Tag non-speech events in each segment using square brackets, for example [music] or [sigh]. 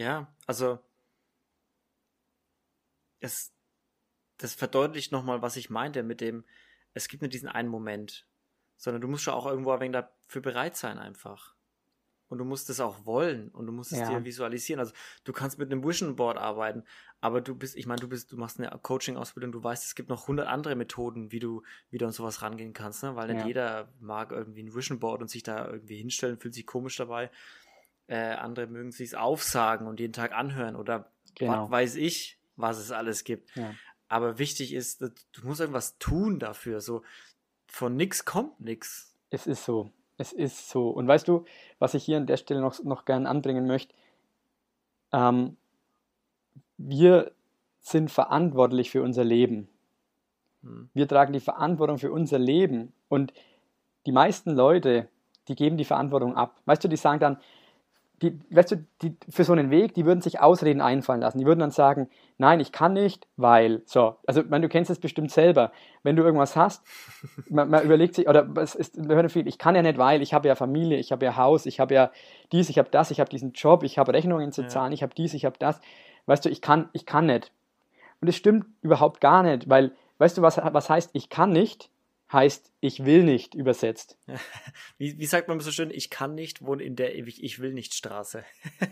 Ja, also es, das verdeutlicht nochmal, was ich meinte mit dem, es gibt nicht diesen einen Moment, sondern du musst schon auch irgendwo ein wenig dafür bereit sein einfach. Und du musst es auch wollen und du musst es ja. dir visualisieren. Also du kannst mit einem Vision Board arbeiten, aber du bist, ich meine, du bist, du machst eine Coaching-Ausbildung, du weißt, es gibt noch hundert andere Methoden, wie du, wie du an sowas rangehen kannst, ne? Weil nicht ja. jeder mag irgendwie ein Vision Board und sich da irgendwie hinstellen, fühlt sich komisch dabei. Äh, andere mögen sich aufsagen und jeden Tag anhören oder genau. was weiß ich, was es alles gibt. Ja. Aber wichtig ist, du musst irgendwas tun dafür. So von nichts kommt nichts. Es ist so. Es ist so. Und weißt du, was ich hier an der Stelle noch, noch gern anbringen möchte? Ähm, wir sind verantwortlich für unser Leben. Hm. Wir tragen die Verantwortung für unser Leben. Und die meisten Leute, die geben die Verantwortung ab. Weißt du, die sagen dann, die, weißt du, die, für so einen Weg, die würden sich Ausreden einfallen lassen. Die würden dann sagen, nein, ich kann nicht, weil, so. Also, man, du kennst es bestimmt selber. Wenn du irgendwas hast, [laughs] man, man überlegt sich, oder es ist, viel, ich kann ja nicht, weil, ich habe ja Familie, ich habe ja Haus, ich habe ja dies, ich habe das, ich habe diesen Job, ich habe Rechnungen zu zahlen, ja. ich habe dies, ich habe das. Weißt du, ich kann, ich kann nicht. Und es stimmt überhaupt gar nicht, weil, weißt du, was, was heißt, ich kann nicht? Heißt ich will nicht übersetzt. [laughs] Wie, wie sagt man so schön, ich kann nicht wohnen in der Ich will nicht Straße.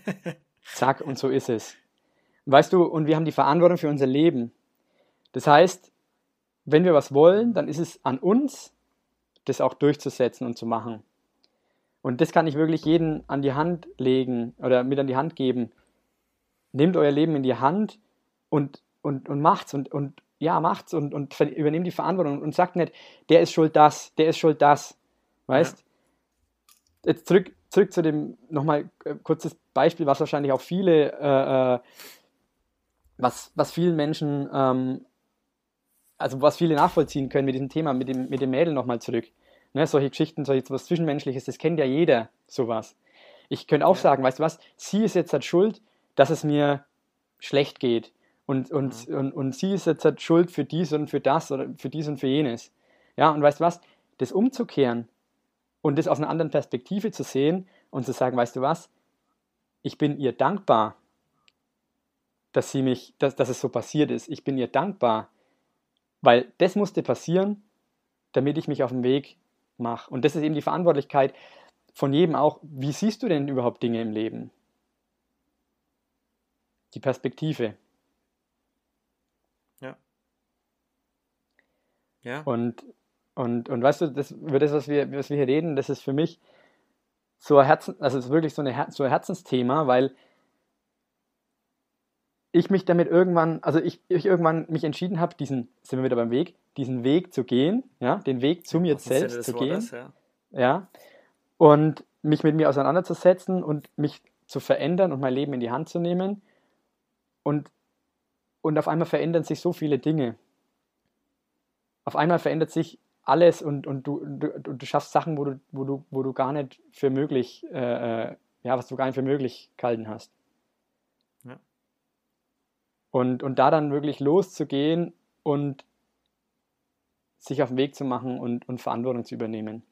[laughs] Zack, und so ist es. Weißt du, und wir haben die Verantwortung für unser Leben. Das heißt, wenn wir was wollen, dann ist es an uns, das auch durchzusetzen und zu machen. Und das kann ich wirklich jeden an die Hand legen oder mit an die Hand geben. Nehmt euer Leben in die Hand und, und, und macht's und, und ja, macht's und, und übernehmt die Verantwortung und sagt nicht, der ist schuld das, der ist schuld das. Weißt? Ja. Jetzt zurück, zurück zu dem, nochmal äh, kurzes Beispiel, was wahrscheinlich auch viele, äh, äh, was, was vielen Menschen, ähm, also was viele nachvollziehen können mit diesem Thema, mit dem, mit dem Mädel nochmal zurück. Ne, solche Geschichten, solche was Zwischenmenschliches, das kennt ja jeder, sowas. Ich könnte auch ja. sagen, weißt du was, sie ist jetzt halt schuld, dass es mir schlecht geht. Und, und, mhm. und, und sie ist jetzt halt schuld für dies und für das oder für dies und für jenes. Ja, und weißt du was? Das umzukehren und das aus einer anderen Perspektive zu sehen und zu sagen, weißt du was? Ich bin ihr dankbar, dass sie mich, dass, dass es so passiert ist. Ich bin ihr dankbar, weil das musste passieren, damit ich mich auf den Weg mache. Und das ist eben die Verantwortlichkeit von jedem auch. Wie siehst du denn überhaupt Dinge im Leben? Die Perspektive. Ja. Und, und, und weißt du, das, über das, was wir, was wir hier reden, das ist für mich so ein Herzen, also ist wirklich so, eine, so ein Herzensthema, weil ich mich damit irgendwann, also ich, ich irgendwann mich entschieden habe, diesen, sind wir wieder beim Weg, diesen Weg zu gehen, ja, den Weg zu mir selbst zu gehen, ja. ja, und mich mit mir auseinanderzusetzen und mich zu verändern und mein Leben in die Hand zu nehmen und, und auf einmal verändern sich so viele Dinge auf einmal verändert sich alles und, und du, du, du schaffst Sachen, wo du, wo du, wo du gar nicht für möglich, äh, äh, ja, was du gar nicht für möglich gehalten hast. Ja. Und, und da dann wirklich loszugehen und sich auf den Weg zu machen und, und Verantwortung zu übernehmen.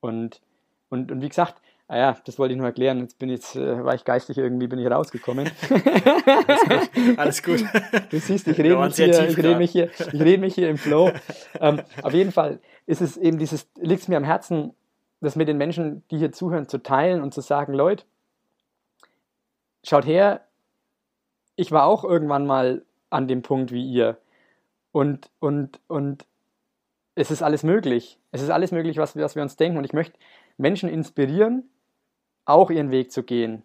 Und, und, und wie gesagt, Ah ja, das wollte ich nur erklären. Jetzt bin ich, jetzt äh, war ich geistig irgendwie, bin ich rausgekommen. Alles gut. Alles [laughs] gut. Du siehst, ich rede mich, hier, ich rede mich hier, ich rede mich hier im Flow. ähm, auf jeden Fall ist es eben dieses, liegt es mir am Herzen, das mit den Menschen, die hier zuhören, zu teilen und zu sagen, Leute, schaut her, ich war auch irgendwann mal an dem Punkt wie ihr. Und, und, und es ist alles möglich. Es ist alles möglich, was was wir uns denken. Und ich möchte Menschen inspirieren, auch ihren Weg zu gehen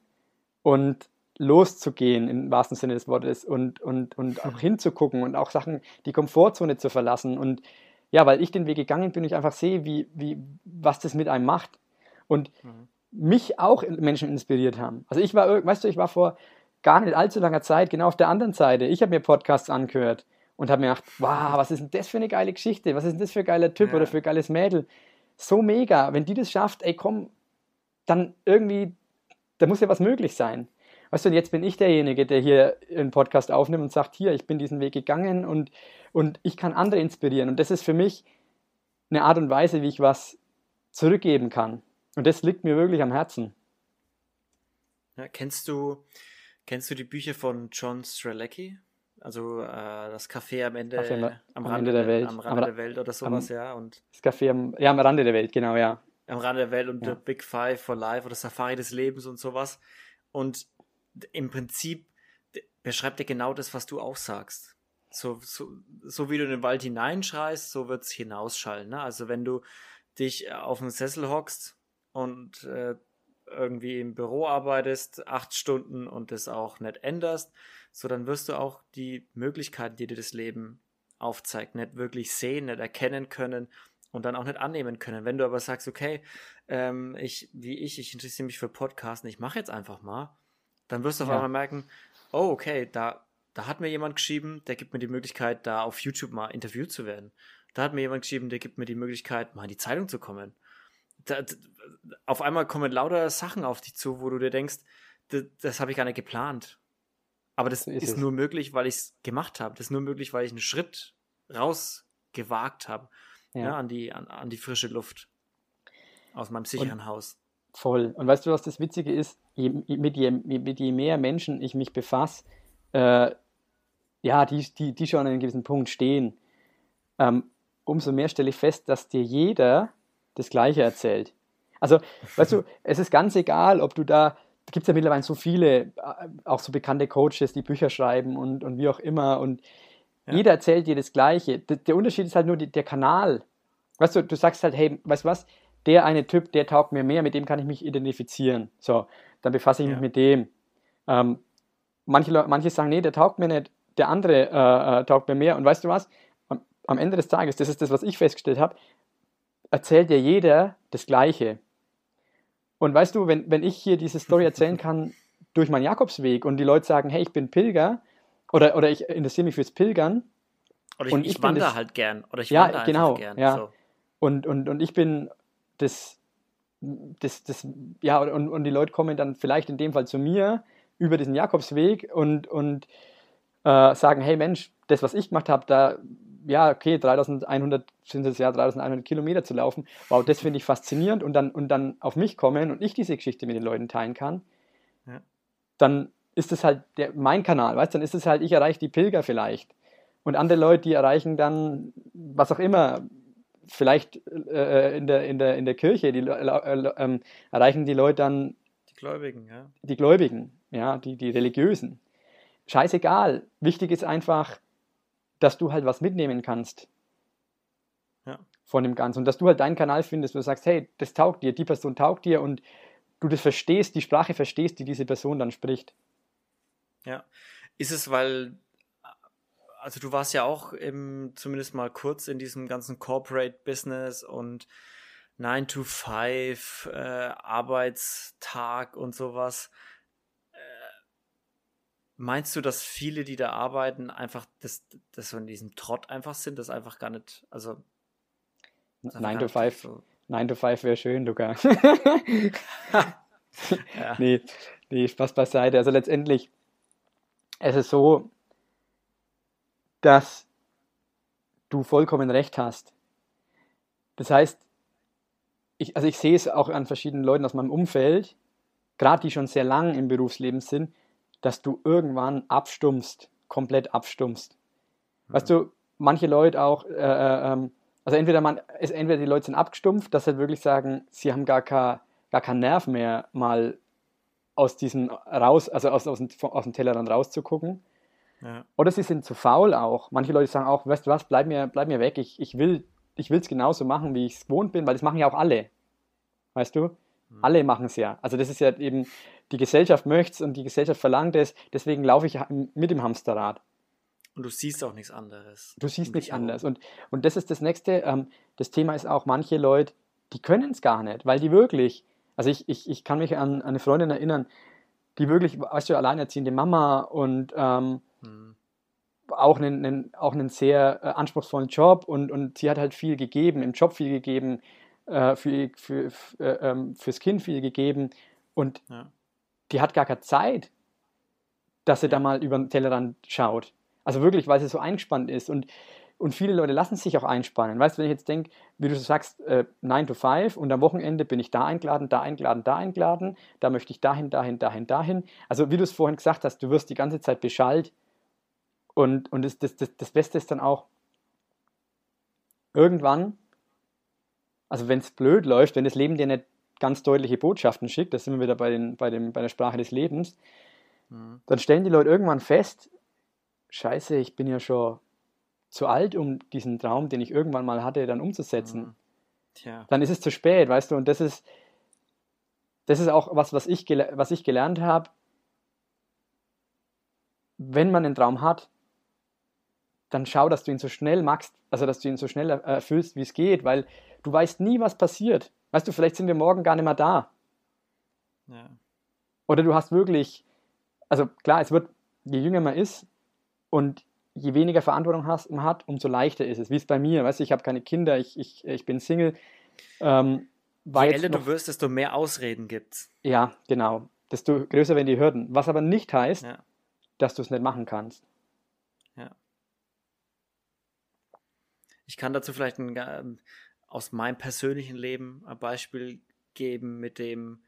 und loszugehen im wahrsten Sinne des Wortes und, und, und auch hinzugucken und auch Sachen, die Komfortzone zu verlassen. Und ja, weil ich den Weg gegangen bin, ich einfach sehe, wie, wie, was das mit einem macht. Und mhm. mich auch Menschen inspiriert haben. Also ich war, weißt du, ich war vor gar nicht allzu langer Zeit genau auf der anderen Seite. Ich habe mir Podcasts angehört und habe mir gedacht, wow, was ist denn das für eine geile Geschichte? Was ist denn das für ein geiler Typ ja. oder für ein geiles Mädel? So mega. Wenn die das schafft, ey komm, dann irgendwie, da muss ja was möglich sein. Weißt du, und jetzt bin ich derjenige, der hier einen Podcast aufnimmt und sagt, hier, ich bin diesen Weg gegangen und, und ich kann andere inspirieren. Und das ist für mich eine Art und Weise, wie ich was zurückgeben kann. Und das liegt mir wirklich am Herzen. Ja, kennst du, Kennst du die Bücher von John Strelecki? Also äh, das Café am Ende, Café am, am am Rande Ende der Welt. Am Am Rande Ra- der Welt oder sowas, ja. Und Das Café am, ja, am Rande der Welt, genau, ja. Am Rande der Welt und Ja. The Big Five for Life oder Safari des Lebens und sowas. Und im Prinzip beschreibt er genau das, was du auch sagst. So, so, so wie du in den Wald hineinschreist, so wird's hinausschallen. Ne? Also wenn du dich auf den Sessel hockst und äh, irgendwie im Büro arbeitest, acht Stunden und das auch nicht änderst, so dann wirst du auch die Möglichkeiten, die dir das Leben aufzeigt, nicht wirklich sehen, nicht erkennen können und dann auch nicht annehmen können. Wenn du aber sagst, okay, ähm, ich, wie ich, ich interessiere mich für Podcasten, ich mache jetzt einfach mal, dann wirst du auf Ja. einmal merken, oh, okay, da, da hat mir jemand geschrieben, der gibt mir die Möglichkeit, da auf YouTube mal interviewt zu werden. Da hat mir jemand geschrieben, der gibt mir die Möglichkeit, mal in die Zeitung zu kommen. Da, auf einmal kommen lauter Sachen auf dich zu, wo du dir denkst, das, das habe ich gar nicht geplant. Aber das So ist, ist nur möglich, weil ich es gemacht habe. Das ist nur möglich, weil ich einen Schritt rausgewagt habe Ja. ja. an, die, an, an die frische Luft aus meinem sicheren Haus. Voll. Und weißt du, was das Witzige ist? Je, mit, je, mit je mehr Menschen ich mich befasse, äh, ja, die, die, die schon an einem gewissen Punkt stehen, ähm, umso mehr stelle ich fest, dass dir jeder das Gleiche erzählt. Also, weißt du, [laughs] es ist ganz egal, ob du da, da gibt es ja mittlerweile so viele, äh, auch so bekannte Coaches, die Bücher schreiben und, und wie auch immer. Und Ja. jeder erzählt dir das Gleiche. D der Unterschied ist halt nur die, der Kanal. Weißt du, du sagst halt, hey, weißt du was, der eine Typ, der taugt mir mehr, mit dem kann ich mich identifizieren. So, dann befasse ich mich Ja. mit dem. Ähm, manche, manche sagen, nee, der taugt mir nicht, der andere äh, äh, taugt mir mehr. Und weißt du was? Am, am Ende des Tages, das ist das, was ich festgestellt habe, erzählt dir jeder das Gleiche. Und weißt du, wenn, wenn ich hier diese Story erzählen kann [laughs] durch meinen Jakobsweg und die Leute sagen, hey, ich bin Pilger oder, oder ich interessiere mich fürs Pilgern Oder ich, Und ich, ich wandere das- halt gern. Oder ich Ja, wandere genau, gern. ja. So. und, und, und ich bin das, das, das, ja, und, und die Leute kommen dann vielleicht in dem Fall zu mir über diesen Jakobsweg und, und äh, sagen, hey Mensch, das, was ich gemacht habe, da, ja, okay, 3100 sind es ja 3100 Kilometer zu laufen, wow, das finde ich faszinierend und dann, und dann auf mich kommen und ich diese Geschichte mit den Leuten teilen kann, Ja. dann ist es halt der, mein Kanal, weißt du, dann ist es halt, ich erreiche die Pilger vielleicht. Und andere Leute, die erreichen dann, was auch immer, vielleicht äh, in, der, in, der, in der Kirche, die Le- Le- ähm, erreichen die Leute dann Die Gläubigen, ja. die Gläubigen, ja, die, die Religiösen. Scheißegal. Wichtig ist einfach, dass du halt was mitnehmen kannst Ja. von dem Ganzen. Und dass du halt deinen Kanal findest, wo du sagst, hey, das taugt dir, die Person taugt dir und du das verstehst, die Sprache verstehst, die diese Person dann spricht. Ja. Ist es, weil, also du warst ja auch im, zumindest mal kurz in diesem ganzen Corporate Business und 9 to 5, äh, Arbeitstag und sowas. Äh, meinst du, dass viele, die da arbeiten, einfach das, das so in diesem Trott einfach sind, das einfach gar nicht, also das einfach 9 gar to nicht 5, so, 9 to 5 wäre schön, Luca. [laughs] ja. [laughs] nee, nee, Spaß beiseite. Also letztendlich, es ist so, dass du vollkommen recht hast. Das heißt, ich, also ich sehe es auch an verschiedenen Leuten aus meinem Umfeld, gerade die schon sehr lang im Berufsleben sind, dass du irgendwann abstumpfst, komplett abstumpfst. Weißt du, manche Leute auch, äh, äh, ähm, also entweder man, es, entweder die Leute sind abgestumpft, dass sie wirklich sagen, sie haben gar, kein, gar keinen Nerv mehr, mal aus diesem raus, also aus, aus, dem, aus dem Tellerrand rauszugucken. ja. Oder sie sind zu faul auch. Manche Leute sagen auch, weißt du was, bleib mir, bleib mir weg, ich, ich will ich es genauso machen, wie ich es gewohnt bin, weil das machen ja auch alle. Weißt du? Mhm. Alle machen es ja. Also das ist ja eben, die Gesellschaft möchte es und die Gesellschaft verlangt es, deswegen laufe ich mit dem Hamsterrad. Und du siehst auch nichts anderes. Du siehst nichts anderes. Und, und das ist das Nächste. Ähm, das Thema ist auch, manche Leute, die können es gar nicht, weil die wirklich, also ich, ich, ich kann mich an, an eine Freundin erinnern, die wirklich, weißt du, alleinerziehende Mama und ähm, Hm. auch einen, einen, auch einen sehr äh, anspruchsvollen Job und, und sie hat halt viel gegeben, im Job viel gegeben, äh, für, für, für, äh, ähm, fürs Kind viel gegeben und Ja. die hat gar keine Zeit, dass sie da Ja. mal über den Tellerrand schaut. Also wirklich, weil sie so eingespannt ist und und viele Leute lassen sich auch einspannen. Weißt du, wenn ich jetzt denke, wie du sagst, äh, 9 to 5 und am Wochenende bin ich da eingeladen, da eingeladen, da eingeladen, da möchte ich dahin, dahin, dahin, dahin. Also wie du es vorhin gesagt hast, du wirst die ganze Zeit beschallt und, und das, das, das, das Beste ist dann auch, irgendwann, also wenn es blöd läuft, wenn das Leben dir nicht ganz deutliche Botschaften schickt, da sind wir wieder bei, den, bei, dem, bei der Sprache des Lebens, mhm. dann stellen die Leute irgendwann fest, scheiße, ich bin ja schon zu alt, um diesen Traum, den ich irgendwann mal hatte, dann umzusetzen. Mhm. Tja. Dann ist es zu spät, weißt du, und das ist, das ist auch was, was ich, was ich gelernt habe. Wenn man einen Traum hat, dann schau, dass du ihn so schnell magst, also dass du ihn so schnell erfüllst, wie es geht, weil du weißt nie, was passiert. Weißt du, vielleicht sind wir morgen gar nicht mehr da. Ja. Oder du hast wirklich, also klar, es wird, je jünger man ist und je weniger Verantwortung man hat, umso leichter ist es. Wie es bei mir, weißt du, ich habe keine Kinder, ich, ich, ich bin Single. Ähm, je älter du wirst, desto mehr Ausreden gibt's. Ja, genau. Desto größer werden die Hürden. Was aber nicht heißt, ja. dass du es nicht machen kannst. Ja. Ich kann dazu vielleicht ein, ähm, aus meinem persönlichen Leben ein Beispiel geben, mit dem,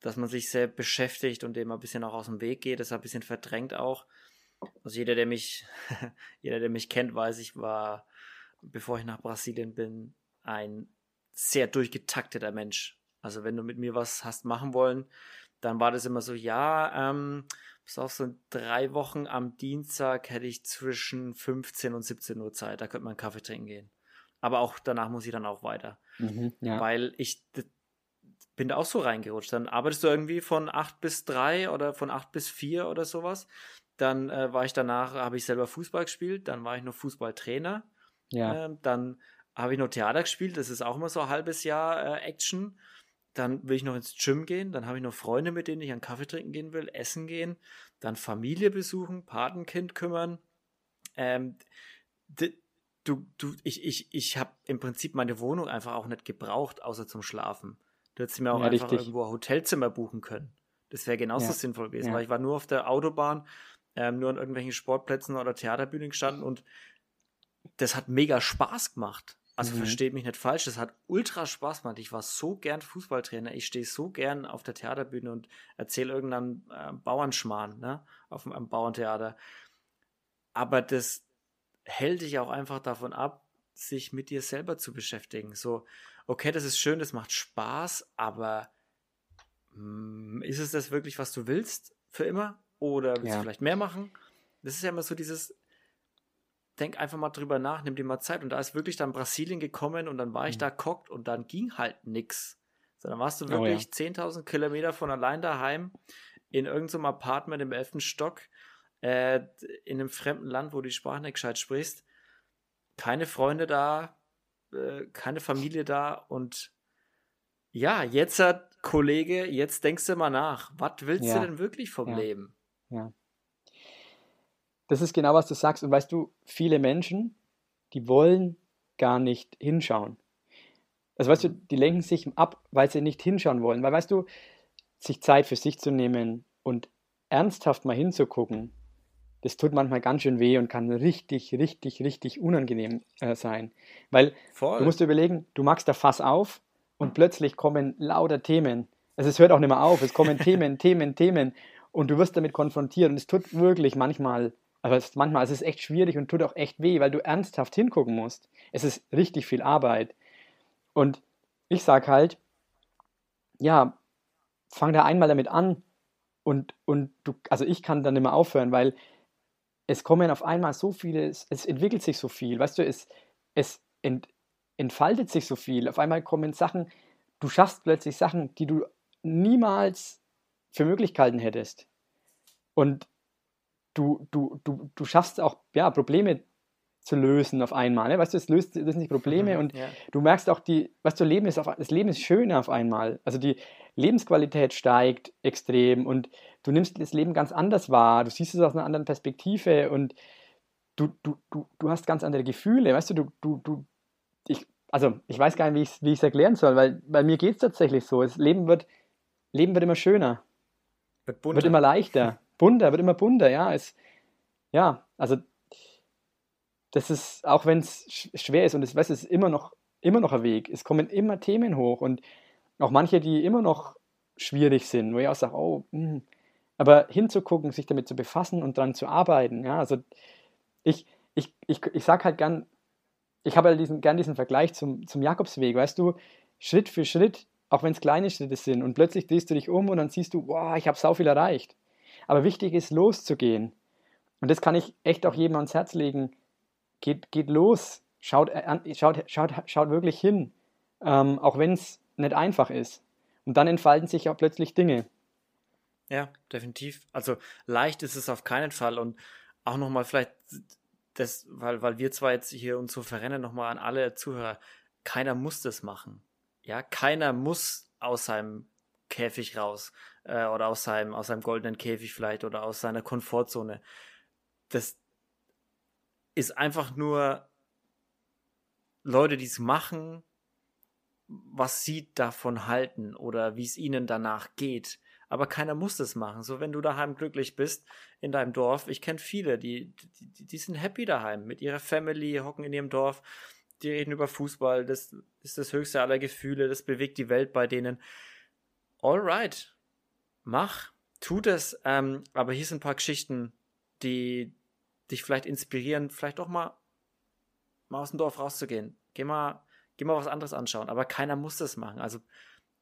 dass man sich sehr beschäftigt und dem ein bisschen auch aus dem Weg geht, das ist ein bisschen verdrängt auch. Also jeder, der mich, [laughs] jeder, der mich kennt, weiß, ich war, bevor ich nach Brasilien bin, ein sehr durchgetakteter Mensch. Also wenn du mit mir was hast machen wollen, dann war das immer so, ja, ähm, bis auf so drei Wochen am Dienstag hätte ich zwischen 15 und 17 Uhr Zeit. Da könnte man einen Kaffee trinken gehen. Aber auch danach muss ich dann auch weiter. Mhm, ja. Weil ich bin da auch so reingerutscht. Dann arbeitest du irgendwie von 8 bis 3 oder von 8 bis 4 oder sowas. Dann äh, war ich danach, habe ich selber Fußball gespielt, dann war ich noch Fußballtrainer. Ja. Ähm, dann habe ich noch Theater gespielt, das ist auch immer so ein halbes Jahr äh, Action. Dann will ich noch ins Gym gehen, dann habe ich noch Freunde, mit denen ich einen Kaffee trinken gehen will, essen gehen, dann Familie besuchen, Patenkind kümmern. Ähm, du, du, ich, ich, ich habe im Prinzip meine Wohnung einfach auch nicht gebraucht, außer zum Schlafen. Du hättest mir auch ja, einfach richtig. irgendwo ein Hotelzimmer buchen können. Das wäre genauso ja. sinnvoll gewesen, ja. weil ich war nur auf der Autobahn, ähm, nur an irgendwelchen Sportplätzen oder Theaterbühnen gestanden und das hat mega Spaß gemacht. Also mhm. versteht mich nicht falsch, das hat ultra Spaß gemacht. Ich war so gern Fußballtrainer, ich stehe so gern auf der Theaterbühne und erzähle irgendeinen äh, Bauernschmarrn, ne, auf einem Bauerntheater. Aber das hält dich auch einfach davon ab, sich mit dir selber zu beschäftigen. So, okay, das ist schön, das macht Spaß, aber mh, hm, ist es das wirklich, was du willst für immer? Oder willst ja. du vielleicht mehr machen? Das ist ja immer so dieses, denk einfach mal drüber nach, nimm dir mal Zeit. Und da ist wirklich dann Brasilien gekommen und dann war ich mhm. da guckt und dann ging halt nix. So, dann warst du wirklich oh, ja. 10.000 Kilometer von allein daheim in irgendeinem Apartment im elften Stock äh, in einem fremden Land, wo du die Sprache nicht gescheit sprichst. Keine Freunde da, äh, keine Familie da und ja, jetzt hat Kollege, jetzt denkst du mal nach. Was willst ja. du denn wirklich vom ja. Leben? Ja. Das ist genau, was du sagst. Und weißt du, viele Menschen, die wollen gar nicht hinschauen. Also weißt du, die lenken sich ab, weil sie nicht hinschauen wollen. Weil weißt du, sich Zeit für sich zu nehmen und ernsthaft mal hinzugucken, das tut manchmal ganz schön weh und kann richtig, richtig, richtig unangenehm äh, sein. Weil Voll. du musst dir überlegen, du machst da Fass auf und plötzlich kommen lauter Themen. Also es hört auch nicht mehr auf, es kommen [laughs] Themen, Themen, Themen und du wirst damit konfrontiert und es tut wirklich manchmal aber es, manchmal ist es echt schwierig und tut auch echt weh, weil du ernsthaft hingucken musst. Es ist richtig viel Arbeit. Und ich sage halt, ja, fang da einmal damit an und, und du, also ich kann dann immer aufhören, weil es kommen auf einmal so viele, es, es entwickelt sich so viel, weißt du, es, es ent, entfaltet sich so viel. Auf einmal kommen Sachen, du schaffst plötzlich Sachen, die du niemals für Möglichkeiten hättest. Und du, du, du, du schaffst auch ja, Probleme zu lösen auf einmal. Ne? Weißt du, es löst, das sind die Probleme mhm, und ja. du merkst auch, die, weißt du, Leben ist auf, das Leben ist schöner auf einmal. Also die Lebensqualität steigt extrem und du nimmst das Leben ganz anders wahr. Du siehst es aus einer anderen Perspektive und du, du, du, du hast ganz andere Gefühle. Weißt du, du, du, du ich, also ich weiß gar nicht, wie ich es erklären soll, weil bei mir geht es tatsächlich so. Das Leben wird, Leben wird immer schöner. Wird, wird immer leichter [laughs] bunter, wird immer bunter, ja. Es, ja, also das ist, auch wenn es schwer ist und es, weißt, es ist immer noch, immer noch ein Weg, es kommen immer Themen hoch und auch manche, die immer noch schwierig sind, wo ich auch sage, oh, mh. Hm. aber hinzugucken, sich damit zu befassen und daran zu arbeiten, ja, also ich, ich, ich, ich sage halt gern, ich habe halt diesen, gern diesen Vergleich zum, zum Jakobsweg, weißt du, Schritt für Schritt, auch wenn es kleine Schritte sind und plötzlich drehst du dich um und dann siehst du, wow, ich habe so viel erreicht. Aber wichtig ist, loszugehen. Und das kann ich echt auch jedem ans Herz legen. Geht, geht los. Schaut, äh, schaut, schaut, schaut wirklich hin. Ähm, auch wenn es nicht einfach ist. Und dann entfalten sich auch plötzlich Dinge. Ja, definitiv. Also leicht ist es auf keinen Fall. Und auch nochmal vielleicht, das, weil, weil wir zwar jetzt hier uns so verrennen, nochmal an alle Zuhörer, keiner muss das machen. Ja, keiner muss aus seinem Käfig raus äh, oder aus seinem, aus seinem goldenen Käfig vielleicht oder aus seiner Komfortzone. Das ist einfach nur Leute, die es machen, was sie davon halten oder wie es ihnen danach geht. Aber keiner muss das machen. So, wenn du daheim glücklich bist in deinem Dorf, ich kenne viele, die, die, die sind happy daheim mit ihrer Family, hocken in ihrem Dorf, die reden über Fußball, das ist das höchste aller Gefühle, das bewegt die Welt bei denen. Alright, mach, tu das. Ähm, aber hier sind ein paar Geschichten, die dich vielleicht inspirieren, vielleicht auch mal, mal aus dem Dorf rauszugehen. Geh mal, geh mal was anderes anschauen. Aber keiner muss das machen. Also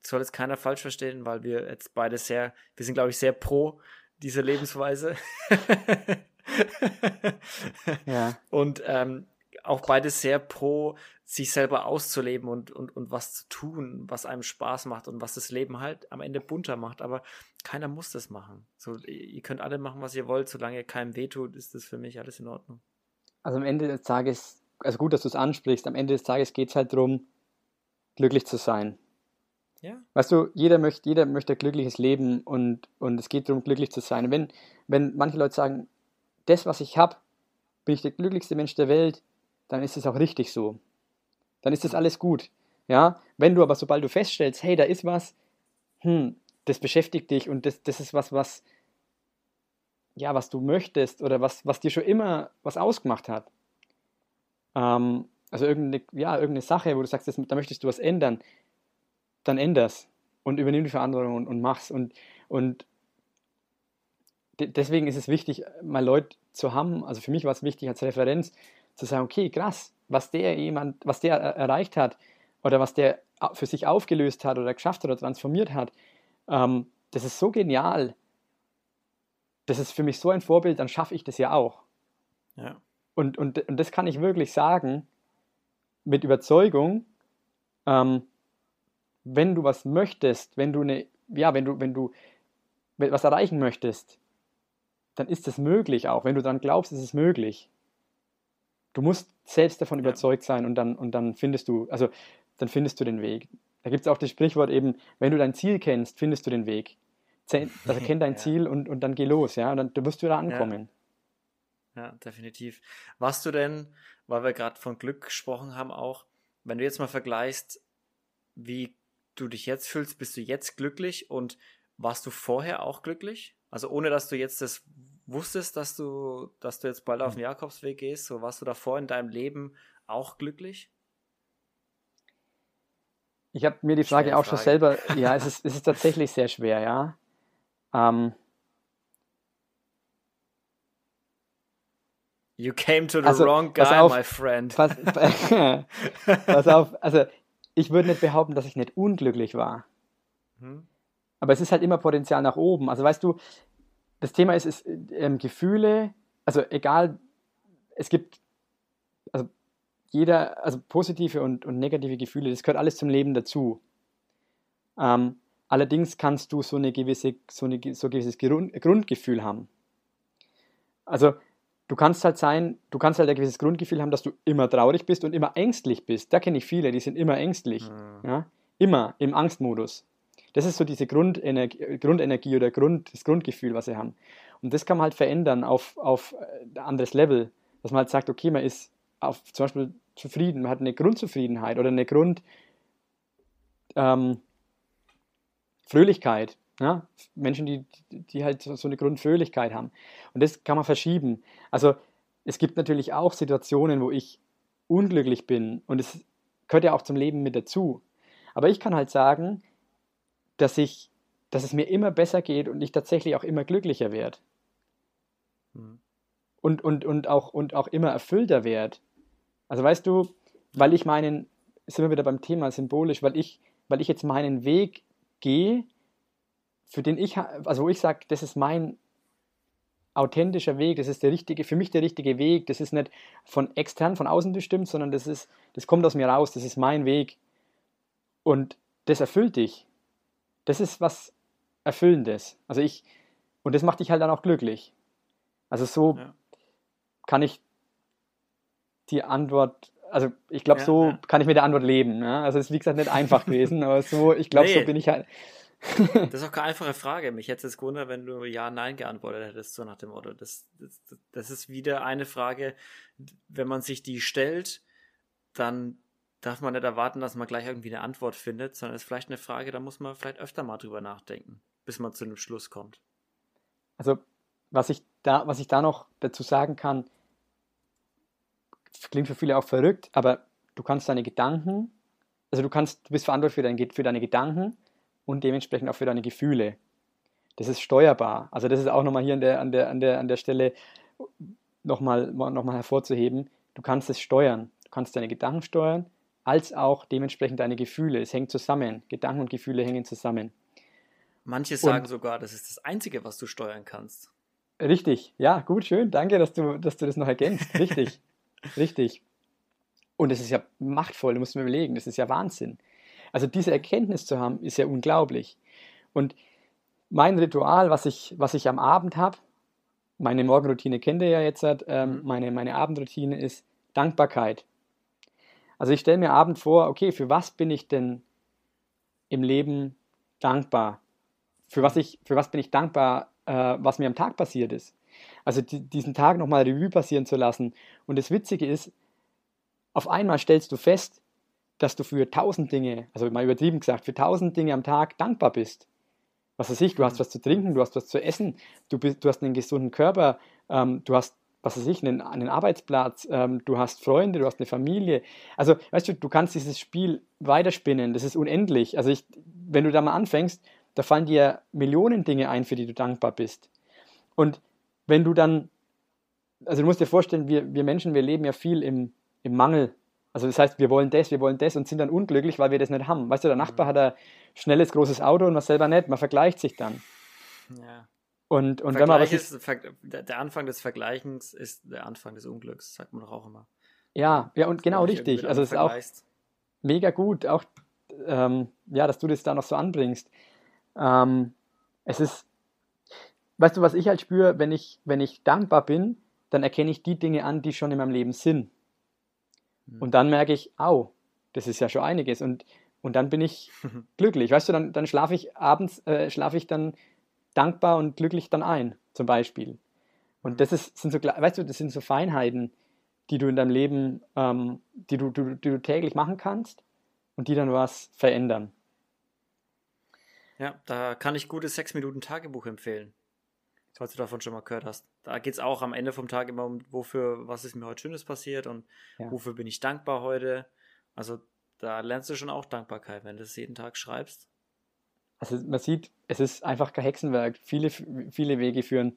soll jetzt keiner falsch verstehen, weil wir jetzt beide sehr, wir sind, glaube ich, sehr pro diese Lebensweise. [laughs] ja. Und ähm, auch beide sehr pro, sich selber auszuleben und, und, und was zu tun, was einem Spaß macht und was das Leben halt am Ende bunter macht. Aber keiner muss das machen. So, ihr könnt alle machen, was ihr wollt, solange ihr keinem wehtut, ist das für mich alles in Ordnung. Also am Ende des Tages, also gut, dass du es ansprichst, am Ende des Tages geht es halt darum, glücklich zu sein. Ja. Weißt du, jeder möchte, jeder möchte ein glückliches Leben und, und es geht darum, glücklich zu sein. wenn, wenn manche Leute sagen, das, was ich habe, bin ich der glücklichste Mensch der Welt, dann ist es auch richtig so. Dann ist das alles gut. Ja, wenn du aber, sobald du feststellst, hey, da ist was, hm, das beschäftigt dich und das, das ist was, was, ja, was du möchtest oder was, was dir schon immer was ausgemacht hat. Ähm, also irgendeine, ja, irgendeine Sache, wo du sagst, das, da möchtest du was ändern, dann änder's und übernimm die Verantwortung und, und mach's. Und, und deswegen ist es wichtig, mal Leute zu haben, also für mich war es wichtig als Referenz, zu sagen, okay, krass, was der jemand, was der erreicht hat oder was der für sich aufgelöst hat oder geschafft hat oder transformiert hat, ähm, das ist so genial. Das ist für mich so ein Vorbild, dann schaffe ich das ja auch. Ja. Und, und, und das kann ich wirklich sagen mit Überzeugung, ähm, wenn du was möchtest, wenn du eine, ja, wenn du, wenn du was erreichen möchtest, dann ist es möglich auch. Wenn du daran glaubst, ist es möglich. Du musst selbst davon ja. überzeugt sein und dann, und dann findest du, also dann findest du den Weg. Da gibt es auch das Sprichwort eben, wenn du dein Ziel kennst, findest du den Weg. Also kenn dein [laughs] ja. Ziel und, und dann geh los, ja, und dann du wirst du da ankommen. Ja. ja, definitiv. Warst du denn, weil wir gerade von Glück gesprochen haben, auch, wenn du jetzt mal vergleichst, wie du dich jetzt fühlst, bist du jetzt glücklich und warst du vorher auch glücklich? Also ohne dass du jetzt das wusstest, dass du, dass du jetzt bald auf den Jakobsweg gehst, so warst du davor in deinem Leben auch glücklich? Ich habe mir die Frage auch Frage. schon selber, ja, es [laughs] ist, es ist tatsächlich sehr schwer, ja. Ähm, you came to the also, wrong guy, auf, my friend. Pass, [laughs] [laughs] pass auf, also ich würde nicht behaupten, dass ich nicht unglücklich war. Hm. Aber es ist halt immer Potenzial nach oben. Also weißt du, das Thema ist, ist ähm, Gefühle, also egal, es gibt, also jeder, also positive und, und negative Gefühle, das gehört alles zum Leben dazu. Ähm, allerdings kannst du so eine gewisse, so eine, so ein gewisses Grund, Grundgefühl haben. Also du kannst halt sein, du kannst halt ein gewisses Grundgefühl haben, dass du immer traurig bist und immer ängstlich bist. Da kenne ich viele, die sind immer ängstlich. Mhm. Ja? Immer im Angstmodus. Das ist so diese Grundenergie, Grundenergie oder Grund, das Grundgefühl, was sie haben. Und das kann man halt verändern auf, auf ein anderes Level, dass man halt sagt, okay, man ist auf, zum Beispiel zufrieden, man hat eine Grundzufriedenheit oder eine Grund ähm. Ja? Menschen, die, die halt so eine Grundfröhlichkeit haben. Und das kann man verschieben. Also es gibt natürlich auch Situationen, wo ich unglücklich bin und es gehört ja auch zum Leben mit dazu. Aber ich kann halt sagen, dass ich, dass es mir immer besser geht und ich tatsächlich auch immer glücklicher werde. Mhm. Und, und, und, auch, und auch immer erfüllter werde. Also weißt du, weil ich meinen, sind wir wieder beim Thema symbolisch, weil ich, weil ich jetzt meinen Weg gehe, für den ich, also wo ich sage, das ist mein authentischer Weg, das ist der richtige, für mich der richtige Weg, das ist nicht von extern, von außen bestimmt, sondern das ist, das kommt aus mir raus, das ist mein Weg. Und das erfüllt dich. Das ist was Erfüllendes. Also ich, und das macht dich halt dann auch glücklich. Also so ja. kann ich die Antwort, also ich glaube, ja, so ja. kann ich mit der Antwort leben. Ne? Also es ist wie gesagt nicht einfach gewesen, [laughs] aber so, ich glaube, nee. so bin ich halt. das ist auch keine einfache Frage. Mich hätte es gewundert, wenn du Ja, Nein geantwortet hättest, so nach dem Motto. Das, das, das ist wieder eine Frage, wenn man sich die stellt, dann darf man nicht erwarten, dass man gleich irgendwie eine Antwort findet, sondern es ist vielleicht eine Frage, da muss man vielleicht öfter mal drüber nachdenken, bis man zu einem Schluss kommt. Also, was ich da, was ich da noch dazu sagen kann, klingt für viele auch verrückt, aber du kannst deine Gedanken, also du kannst, du bist verantwortlich für, dein, für deine Gedanken und dementsprechend auch für deine Gefühle. Das ist steuerbar. Also das ist auch nochmal hier an der, an der, an der, an der Stelle nochmal noch mal hervorzuheben. Du kannst es steuern. Du kannst deine Gedanken steuern, als auch dementsprechend deine Gefühle. Es hängt zusammen. Gedanken und Gefühle hängen zusammen. Manche sagen und, sogar, das ist das Einzige, was du steuern kannst. Richtig, ja, gut, schön. Danke, dass du, dass du das noch ergänzt. [laughs] Richtig, richtig. Und es ist ja machtvoll, du musst mir überlegen, das ist ja Wahnsinn. Also diese Erkenntnis zu haben, ist ja unglaublich. Und mein Ritual, was ich, was ich am Abend habe, meine Morgenroutine kennt ihr ja jetzt, ähm, mhm. meine, meine Abendroutine ist Dankbarkeit. Also ich stelle mir abend vor, okay, für was bin ich denn im Leben dankbar? Für was, ich, für was bin ich dankbar, äh, was mir am Tag passiert ist? Also die, diesen Tag nochmal Revue passieren zu lassen. Und das Witzige ist, auf einmal stellst du fest, dass du für tausend Dinge, also mal übertrieben gesagt, für tausend Dinge am Tag dankbar bist. Was weiß ich, du hast mhm. was zu trinken, du hast was zu essen, du, bist, du hast einen gesunden Körper, ähm, du hast, was weiß ich, einen, einen Arbeitsplatz, ähm, du hast Freunde, du hast eine Familie. Also, weißt du, du kannst dieses Spiel weiterspinnen, das ist unendlich. Also, ich, wenn du da mal anfängst, da fallen dir Millionen Dinge ein, für die du dankbar bist. Und wenn du dann, also du musst dir vorstellen, wir, wir Menschen, wir leben ja viel im, im Mangel also das heißt, wir wollen das, wir wollen das und sind dann unglücklich, weil wir das nicht haben. Weißt du, der Nachbar hat ein schnelles, großes Auto und man selber nicht. Man vergleicht sich dann. Ja. Und, und wenn man was ist, der Anfang des Vergleichens ist der Anfang des Unglücks, sagt man doch auch immer. Ja, ja und genau richtig. Also es ist auch mega gut, auch ähm, ja, dass du das da noch so anbringst. Ähm, es ist, weißt du, was ich halt spüre, wenn ich, wenn ich dankbar bin, dann erkenne ich die Dinge an, die schon in meinem Leben sind. Mhm. Und dann merke ich, au, das ist ja schon einiges. Und, und dann bin ich [laughs] glücklich. Weißt du, dann, dann schlafe ich abends, äh, schlafe ich dann dankbar und glücklich dann ein, zum Beispiel. Und mhm. das ist, sind so, weißt du, das sind so Feinheiten, die du in deinem Leben, ähm, die, du, du, die du täglich machen kannst und die dann was verändern. Ja, da kann ich gutes sechs Minuten Tagebuch empfehlen falls du davon schon mal gehört hast. Da geht es auch am Ende vom Tag immer um, wofür, was ist mir heute Schönes passiert und ja. wofür bin ich dankbar heute. Also da lernst du schon auch Dankbarkeit, wenn du es jeden Tag schreibst. Also man sieht, es ist einfach kein Hexenwerk. Viele, viele Wege führen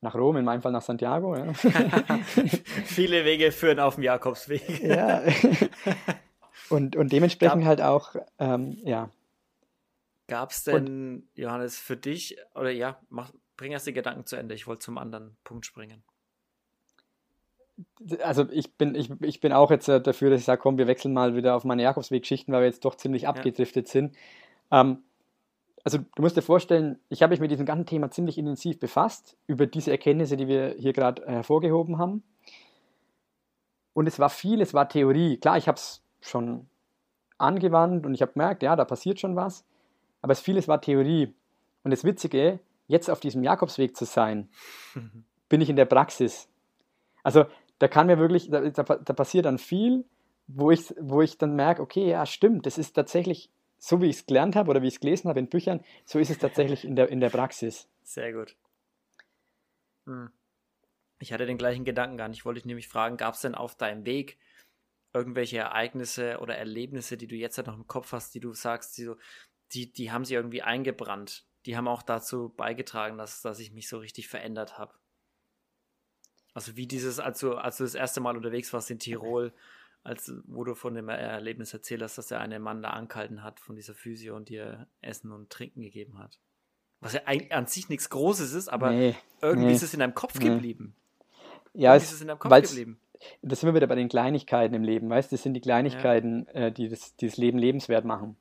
nach Rom, in meinem Fall nach Santiago. Ja. [laughs] viele Wege führen auf dem Jakobsweg. ja. [laughs] Und, und dementsprechend Gab, halt auch, ähm, ja. Gab es denn, und, Johannes, für dich, oder ja, mach, bring erst die Gedanken zu Ende. Ich wollte zum anderen Punkt springen. Also ich bin, ich, ich bin auch jetzt äh, dafür, dass ich sage, komm, wir wechseln mal wieder auf meine Jakobsweg-Geschichten, weil wir jetzt doch ziemlich abgedriftet ja. sind. Ähm, also du musst dir vorstellen, ich habe mich mit diesem ganzen Thema ziemlich intensiv befasst, über diese Erkenntnisse, die wir hier gerade äh, hervorgehoben haben. Und es war viel, es war Theorie. Klar, ich habe es schon angewandt und ich habe gemerkt, ja, da passiert schon was. Aber es vieles war Theorie. Und das Witzige, jetzt auf diesem Jakobsweg zu sein, [laughs] bin ich in der Praxis. Also da kann mir wirklich, da, da, da passiert dann viel, wo ich, wo ich dann merke, okay, ja, stimmt, das ist tatsächlich so, wie ich es gelernt habe oder wie ich es gelesen habe in Büchern, so ist es tatsächlich in der, in der Praxis. Sehr gut. Hm. Ich hatte den gleichen Gedanken gar nicht. Wollte ich nämlich fragen, gab es denn auf deinem Weg irgendwelche Ereignisse oder Erlebnisse, die du jetzt halt noch im Kopf hast, die du sagst, die, so, die, die haben sie irgendwie eingebrannt. Die haben auch dazu beigetragen, dass, dass ich mich so richtig verändert habe. Also wie dieses, als du, als du das erste Mal unterwegs warst in Tirol, als wo du von dem Erlebnis erzählt hast, dass der eine Mann da angehalten hat von dieser Physio und dir Essen und Trinken gegeben hat. Was ja eigentlich an sich nichts Großes ist, aber nee, irgendwie nee, ist es in deinem Kopf nee. geblieben. Ja, es, ist in deinem Kopf geblieben. Das sind wir wieder bei den Kleinigkeiten im Leben, weißt du? Das sind die Kleinigkeiten, ja. äh, die, das, die das Leben lebenswert machen.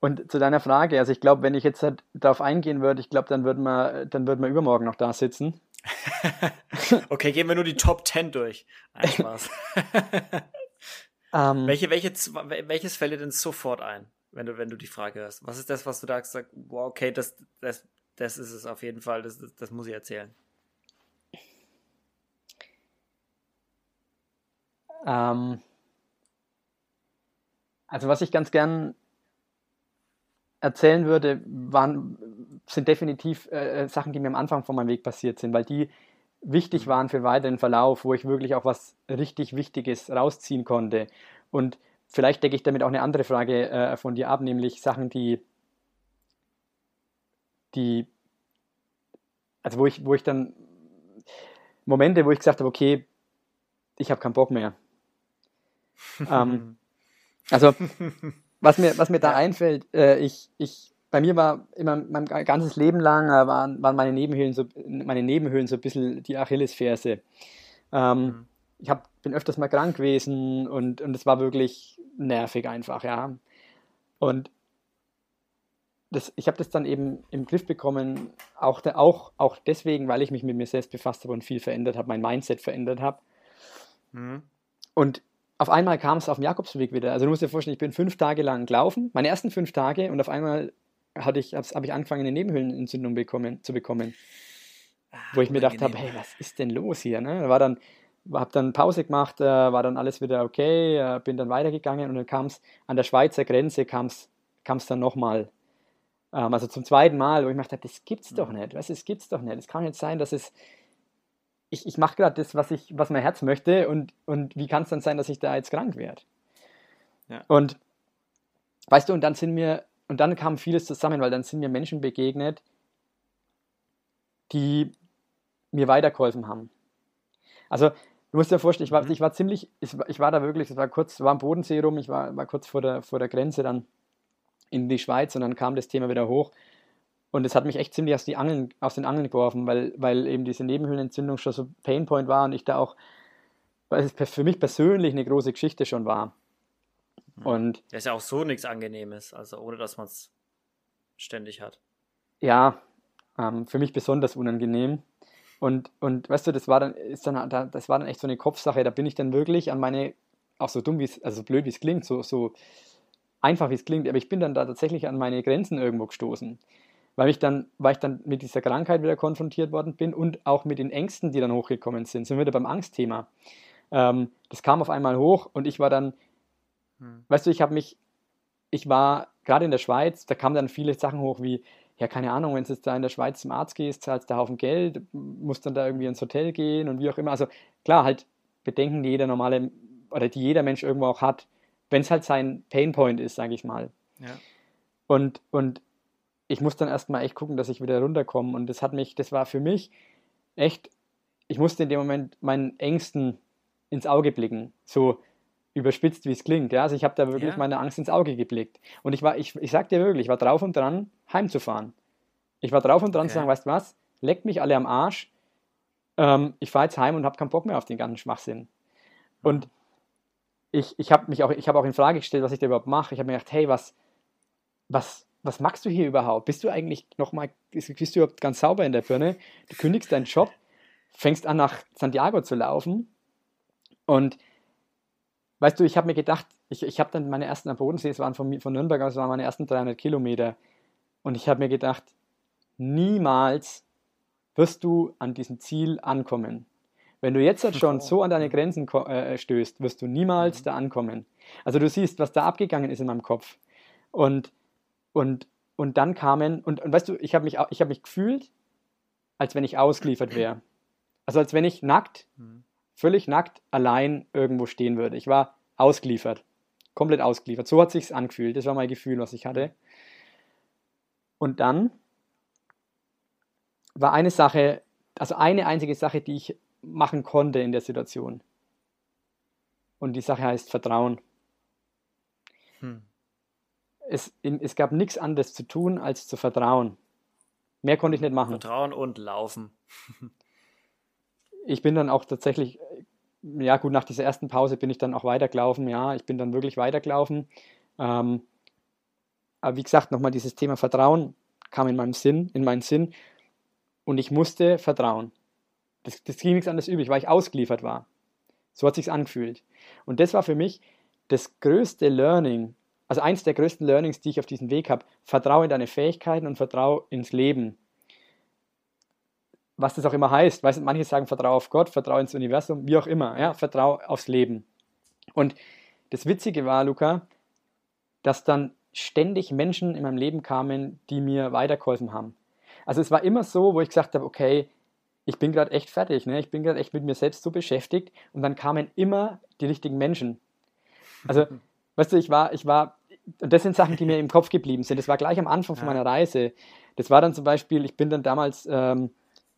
Und zu deiner Frage, also ich glaube, wenn ich jetzt halt darauf eingehen würde, ich glaube, dann würden wir, dann würden wir übermorgen noch da sitzen. [laughs] okay, gehen wir nur die Top 10 durch. Nein, Spaß. um, [laughs] ähm. welche, welche, welches fällt dir denn sofort ein, wenn du, wenn du die Frage hörst? Was ist das, was du da sagst, wow, okay, das, das, das ist es auf jeden Fall, das, das, das muss ich erzählen. Ähm, also was ich ganz gern erzählen würde, waren, sind definitiv äh, Sachen, die mir am Anfang von meinem Weg passiert sind, weil die wichtig mhm. waren für weiteren Verlauf, wo ich wirklich auch was richtig Wichtiges rausziehen konnte. Und vielleicht decke ich damit auch eine andere Frage äh, von dir ab, nämlich Sachen, die, die, also wo ich, wo ich dann Momente, wo ich gesagt habe, okay, ich habe keinen Bock mehr. [laughs] ähm, also was mir, was mir da einfällt, äh, ich, ich, bei mir war immer mein ganzes Leben lang äh, waren, waren meine Nebenhöhlen so, meine Nebenhöhlen so ein bisschen die Achillesferse. Ähm, mhm. Ich hab, bin öfters mal krank gewesen und, und es war wirklich nervig einfach, ja. Und das, ich habe das dann eben im Griff bekommen, auch, der, auch, auch deswegen, weil ich mich mit mir selbst befasst habe und viel verändert habe, mein Mindset verändert habe. Mhm. Und auf einmal kam es auf dem Jakobsweg wieder. Also du musst dir vorstellen, ich bin fünf Tage lang gelaufen, meine ersten fünf Tage, und auf einmal hatte ich, habe hab ich angefangen, eine Nebenhöhlenentzündung bekommen, zu bekommen. Ah, wo ich mir gedacht habe, hey, was ist denn los hier? Ne? War dann, habe dann Pause gemacht, äh, war dann alles wieder okay, äh, bin dann weitergegangen und dann kam es an der Schweizer Grenze, kam es dann nochmal. Ähm, also zum zweiten Mal, wo ich mir gedacht habe, das gibt's doch mhm. nicht, was, das gibt's doch nicht. Es kann nicht sein, dass es ich, ich mache gerade das, was, ich, was mein Herz möchte und, und wie kann es dann sein, dass ich da jetzt krank werde? Ja. Und weißt du, und dann sind mir, und dann kam vieles zusammen, weil dann sind mir Menschen begegnet, die mir weitergeholfen haben. Also, du musst dir vorstellen, ich war, mhm. ich war ziemlich, ich, ich war da wirklich, es war kurz, war am Bodensee rum, ich war, war kurz vor der, vor der Grenze dann in die Schweiz und dann kam das Thema wieder hoch und es hat mich echt ziemlich aus, die Angeln, aus den Angeln geworfen, weil, weil eben diese Nebenhöhlenentzündung schon so Painpoint war und ich da auch, weil es für mich persönlich eine große Geschichte schon war. Mhm. Und das ist ja auch so nichts Angenehmes, also ohne dass man es ständig hat. Ja, ähm, für mich besonders unangenehm. Und, und weißt du, das war dann, ist dann, das war dann echt so eine Kopfsache. Da bin ich dann wirklich an meine, auch so dumm wie es, also so blöd wie es klingt, so, so einfach wie es klingt, aber ich bin dann da tatsächlich an meine Grenzen irgendwo gestoßen weil ich dann, weil ich dann mit dieser Krankheit wieder konfrontiert worden bin und auch mit den Ängsten, die dann hochgekommen sind. Sind wir wieder beim Angstthema. Ähm, das kam auf einmal hoch und ich war dann, hm. weißt du, ich habe mich, ich war gerade in der Schweiz, da kamen dann viele Sachen hoch wie, ja, keine Ahnung, wenn du jetzt da in der Schweiz zum Arzt gehst, zahlst du Haufen Geld, musst dann da irgendwie ins Hotel gehen und wie auch immer. Also klar, halt Bedenken, die jeder normale oder die jeder Mensch irgendwo auch hat, wenn es halt sein Painpoint ist, sage ich mal. Ja. Und, und ich muss dann erstmal echt gucken, dass ich wieder runterkomme. Und das hat mich, das war für mich echt, ich musste in dem Moment meinen Ängsten ins Auge blicken. So überspitzt, wie es klingt. Ja? Also ich habe da wirklich ja. meine Angst ins Auge geblickt. Und ich war, ich, ich sag dir wirklich, ich war drauf und dran, heimzufahren. Ich war drauf und dran okay. zu sagen, weißt du was, leckt mich alle am Arsch. Ähm, ich fahre jetzt heim und habe keinen Bock mehr auf den ganzen Schwachsinn. Und ich, ich habe mich auch, ich habe auch in Frage gestellt, was ich da überhaupt mache. Ich habe mir gedacht, hey, was, was, was machst du hier überhaupt? Bist du eigentlich nochmal, bist du überhaupt ganz sauber in der Birne? Du kündigst deinen Job, fängst an nach Santiago zu laufen und weißt du, ich habe mir gedacht, ich, ich habe dann meine ersten am Bodensee, es waren von, von Nürnberg aus, waren meine ersten 300 Kilometer und ich habe mir gedacht, niemals wirst du an diesem Ziel ankommen. Wenn du jetzt schon [laughs] so an deine Grenzen äh, stößt, wirst du niemals mhm. da ankommen. Also du siehst, was da abgegangen ist in meinem Kopf. Und und, und dann kamen, und, und weißt du, ich habe mich, hab mich gefühlt, als wenn ich ausgeliefert wäre. Also als wenn ich nackt, Mhm. Völlig nackt, allein irgendwo stehen würde. Ich war ausgeliefert. Komplett ausgeliefert. So hat sich's angefühlt. Das war mein Gefühl, was ich hatte. Und dann war eine Sache, also eine einzige Sache, die ich machen konnte in der Situation. Und die Sache heißt Vertrauen. Hm. Es, in, es gab nichts anderes zu tun, als zu vertrauen. Mehr konnte ich nicht machen. Vertrauen und laufen. [laughs] ich bin dann auch tatsächlich, ja gut, nach dieser ersten Pause bin ich dann auch weitergelaufen, ja, ich bin dann wirklich weitergelaufen. Ähm, aber wie gesagt, nochmal dieses Thema Vertrauen kam in meinem Sinn, in meinen Sinn und ich musste vertrauen. Das, das ging nichts anderes übrig, weil ich ausgeliefert war. So hat sich's angefühlt. Und das war für mich das größte Learning, also eins der größten Learnings, die ich auf diesem Weg habe. Vertraue in deine Fähigkeiten und vertraue ins Leben was das auch immer heißt. Weißt, manche sagen Vertraue auf Gott, Vertraue ins Universum, wie auch immer. Ja, Vertraue aufs Leben. Und das Witzige war, Luca, dass dann ständig Menschen in meinem Leben kamen, die mir weitergeholfen haben. Also es war immer so, wo ich gesagt habe, okay, ich bin gerade echt fertig, ne? ich bin gerade echt mit mir selbst so beschäftigt und dann kamen immer die richtigen Menschen. Also, [laughs] weißt du, ich war, ich war, und das sind Sachen, die mir im Kopf geblieben sind. Das war gleich am Anfang von meiner Reise. Das war dann zum Beispiel, ich bin dann damals ähm,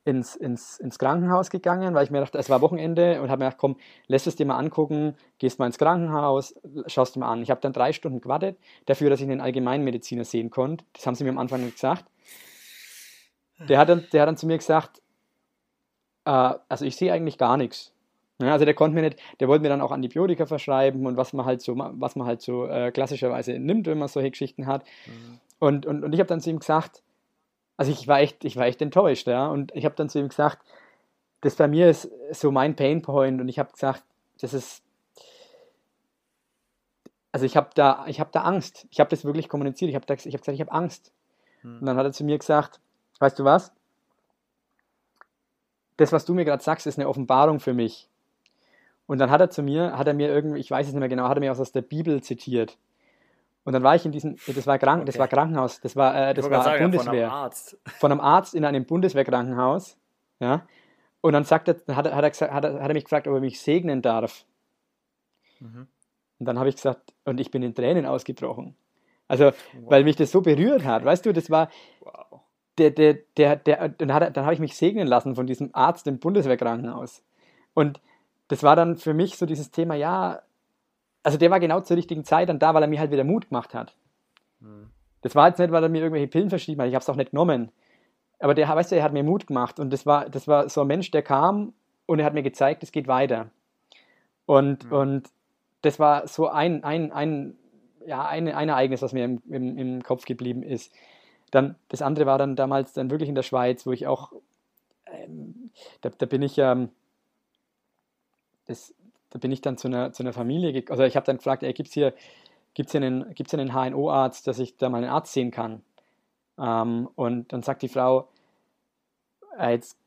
ins, ins, ins Krankenhaus gegangen, weil ich mir dachte, es war Wochenende und habe mir gedacht, komm, lässt es dir mal angucken, gehst mal ins Krankenhaus, schaust dir mal an. Ich habe dann drei Stunden gewartet dafür, dass ich einen Allgemeinmediziner sehen konnte. Das haben sie mir am Anfang nicht gesagt. Der hat dann, der hat dann zu mir gesagt, äh, also ich sehe eigentlich gar nichts. Ja, also der konnte mir nicht, der wollte mir dann auch Antibiotika verschreiben und was man halt so, was man halt so äh, klassischerweise nimmt, wenn man solche Geschichten hat. Mhm. Und, und, und ich habe dann zu ihm gesagt, also ich war echt, ich war echt enttäuscht, ja. Und ich habe dann zu ihm gesagt, das bei mir ist so mein Painpoint und ich habe gesagt, das ist, also ich habe da, ich habe da Angst. Ich habe das wirklich kommuniziert. Ich habe habe gesagt, ich habe Angst. Und Mhm. dann hat er zu mir gesagt, weißt du was? Das, was du mir gerade sagst, ist eine Offenbarung für mich. Und dann hat er zu mir, hat er mir irgendwie, ich weiß es nicht mehr genau, hat er mir was aus der Bibel zitiert. Und dann war ich in diesem, das war, Krank, das Okay. war Krankenhaus, das war, äh, das war sagen, Bundeswehr von einem Arzt. von einem Arzt in einem Bundeswehrkrankenhaus. Ja? Und dann sagt er, hat, er, hat, er gesagt, hat, er, hat er mich gefragt, ob er mich segnen darf. Mhm. Und dann habe ich gesagt, und ich bin in Tränen ausgebrochen. Also, weil mich das so berührt hat. Weißt du, das war, Wow. der, der, der, der, dann, hat dann habe ich mich segnen lassen von diesem Arzt im Bundeswehrkrankenhaus. Und das war dann für mich so dieses Thema, ja, also der war genau zur richtigen Zeit dann da, weil er mir halt wieder Mut gemacht hat. Mhm. Das war jetzt nicht, weil er mir irgendwelche Pillen verschrieben hat, ich habe es auch nicht genommen. Aber der, weißt du, er hat mir Mut gemacht und das war, das war so ein Mensch, der kam und er hat mir gezeigt, es geht weiter. Und, Mhm. und das war so ein, ein, ein, ja, ein, ein Ereignis, was mir im, im, im Kopf geblieben ist. Dann, das andere war dann damals dann wirklich in der Schweiz, wo ich auch, ähm, da, da bin ich, ähm, das, da bin ich dann zu einer, zu einer Familie, also ich habe dann gefragt, ey, gibt's hier, gibt's hier einen, gibt's hier einen HNO-Arzt, dass ich da mal einen Arzt sehen kann? Ähm, und dann sagt die Frau, äh, jetzt,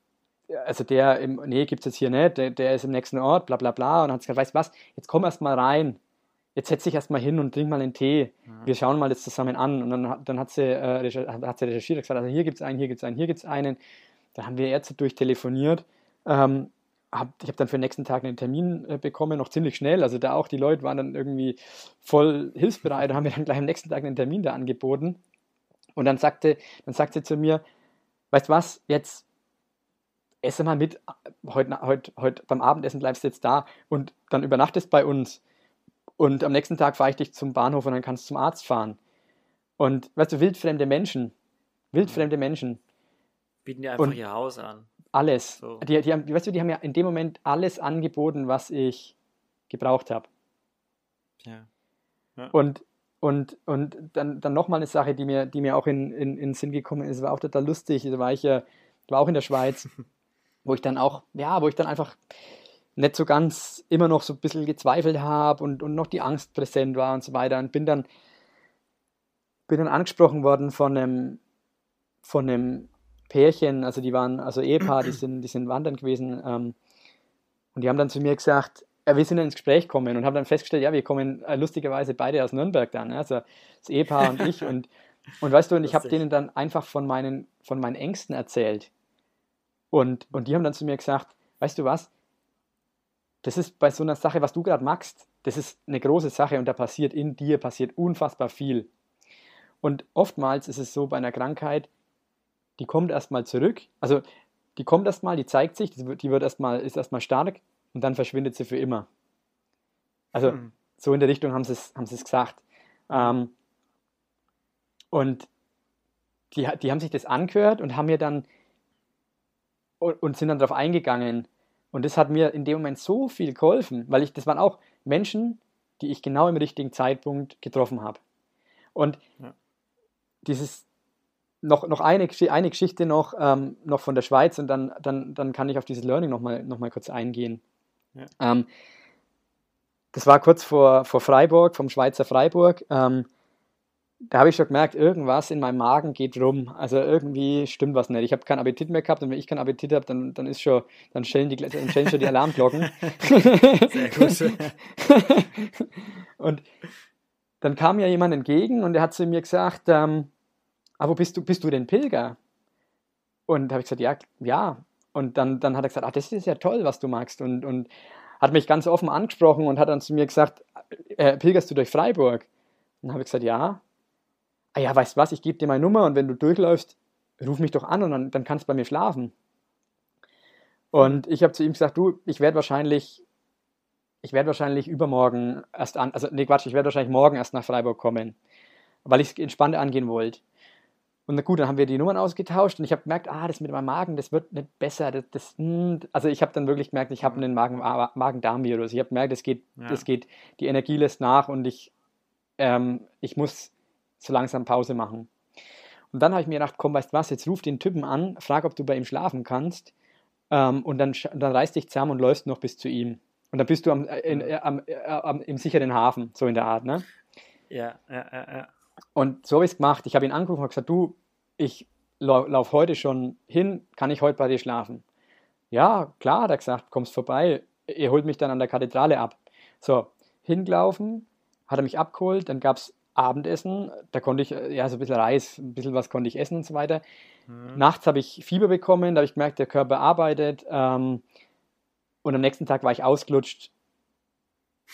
also der, im, nee, gibt es jetzt hier nicht, der, der ist im nächsten Ort, bla bla bla. Und hat gesagt, weißt du was, jetzt komm erst mal rein. Jetzt setz dich erst mal hin und trink mal einen Tee. Mhm. Wir schauen mal das zusammen an. Und dann, hat- dann hat, sie, äh, hat sie recherchiert und gesagt, also hier gibt es einen, hier gibt es einen, hier gibt es einen. Dann haben wir Ärzte durchtelefoniert. Ähm, hab, ich habe dann für den nächsten Tag einen Termin äh, bekommen, noch ziemlich schnell. Also da auch die Leute waren dann irgendwie voll hilfsbereit und haben mir dann gleich am nächsten Tag einen Termin da angeboten. Und dann sagte, dann sagte sie zu mir, weißt du was, jetzt esse mal mit, heute, heute, heute beim Abendessen bleibst du jetzt da und dann übernachtest bei uns. Und am nächsten Tag fahre ich dich zum Bahnhof und dann kannst du zum Arzt fahren. Und weißt du, wildfremde Menschen, wildfremde Menschen, Bieten dir einfach Und- ihr Haus an. Alles. So. Die, die haben, weißt du, die haben ja in dem Moment alles angeboten, was ich gebraucht habe. Ja. Und, und, und dann, dann nochmal eine Sache, die mir, die mir auch in, in, in den Sinn gekommen ist, war auch total lustig. Da war ich ja, war auch in der Schweiz, [laughs] wo ich dann auch, ja, wo ich dann einfach nicht so ganz immer noch so ein bisschen gezweifelt habe und, und noch die Angst präsent war und so weiter. Und bin dann, bin dann angesprochen worden von einem, von einem Pärchen, also die waren, also Ehepaar, die sind, die sind wandern gewesen. Ähm, und die haben dann zu mir gesagt, ja, wir sind ins Gespräch gekommen und haben dann festgestellt, ja, wir kommen äh, lustigerweise beide aus Nürnberg dann, also das Ehepaar und ich. Und, und weißt du, und ich habe denen dann einfach von meinen, von meinen Ängsten erzählt. Und, und die haben dann zu mir gesagt, weißt du was? Das ist bei so einer Sache, was du gerade magst, das ist eine große Sache und da passiert in dir, passiert unfassbar viel. Und oftmals ist es so bei einer Krankheit, die kommt erstmal zurück, also die kommt erstmal, die zeigt sich, die wird erstmal, ist erstmal stark und dann verschwindet sie für immer. Also hm. so in der Richtung haben sie es, haben es gesagt. Ähm, und die, die haben sich das angehört und haben mir dann und sind dann darauf eingegangen. Und das hat mir in dem Moment so viel geholfen, weil ich, das waren auch Menschen, die ich genau im richtigen Zeitpunkt getroffen habe. Und ja. dieses, noch, noch eine, eine Geschichte noch, ähm, noch von der Schweiz und dann, dann, dann kann ich auf dieses Learning nochmal noch mal kurz eingehen. Ja. Ähm, das war kurz vor, vor Freiburg, vom Schweizer Freiburg. Ähm, da habe ich schon gemerkt, irgendwas in meinem Magen geht rum. Also irgendwie stimmt was nicht. Ich habe keinen Appetit mehr gehabt und wenn ich keinen Appetit habe, dann, dann ist schon, dann stellen die, dann stellen schon die Alarmglocken. Sehr gut. [laughs] und dann kam mir jemand entgegen und er hat zu mir gesagt, ähm, aber bist du, bist du denn Pilger? Und habe ich gesagt, ja, ja. Und dann, dann hat er gesagt, ach, das ist ja toll, was du magst. Und, und hat mich ganz offen angesprochen und hat dann zu mir gesagt, äh, pilgerst du durch Freiburg? Und dann habe ich gesagt, ja ah ja, weißt du was, ich gebe dir meine Nummer und wenn du durchläufst, ruf mich doch an und dann, dann kannst du bei mir schlafen. Und ich habe zu ihm gesagt, du, ich werde wahrscheinlich, ich werde wahrscheinlich übermorgen erst an, also nee, Quatsch, ich werde wahrscheinlich morgen erst nach Freiburg kommen, weil ich es entspannt angehen wollte. Und na gut, dann haben wir die Nummern ausgetauscht und ich habe gemerkt, ah, das mit meinem Magen, das wird nicht besser. Das, das hm, also ich habe dann wirklich gemerkt, ich habe einen Magen, Magen-Darm-Virus. Ich habe gemerkt, es geht, ja. das geht, die Energie lässt nach und ich, ähm, ich muss so langsam Pause machen. Und dann habe ich mir gedacht, komm, weißt du was, jetzt ruf den Typen an, frag, ob du bei ihm schlafen kannst. Ähm, und dann, dann reißt dich zusammen und läufst noch bis zu ihm. Und dann bist du am, äh, in, äh, am, äh, am, im sicheren Hafen, so in der Art, ne? Ja, ja, ja, ja. Und so habe ich es gemacht. Ich habe ihn angerufen und gesagt, du, ich lau laufe heute schon hin, kann ich heute bei dir schlafen? Ja, klar, hat er gesagt, kommst vorbei, ihr holt mich dann an der Kathedrale ab. So, hingelaufen, hat er mich abgeholt, dann gab es Abendessen, da konnte ich, äh, ja, so ein bisschen Reis, ein bisschen was konnte ich essen und so weiter. Mhm. Nachts habe ich Fieber bekommen, da habe ich gemerkt, der Körper arbeitet. Ähm, und am nächsten Tag war ich ausgelutscht.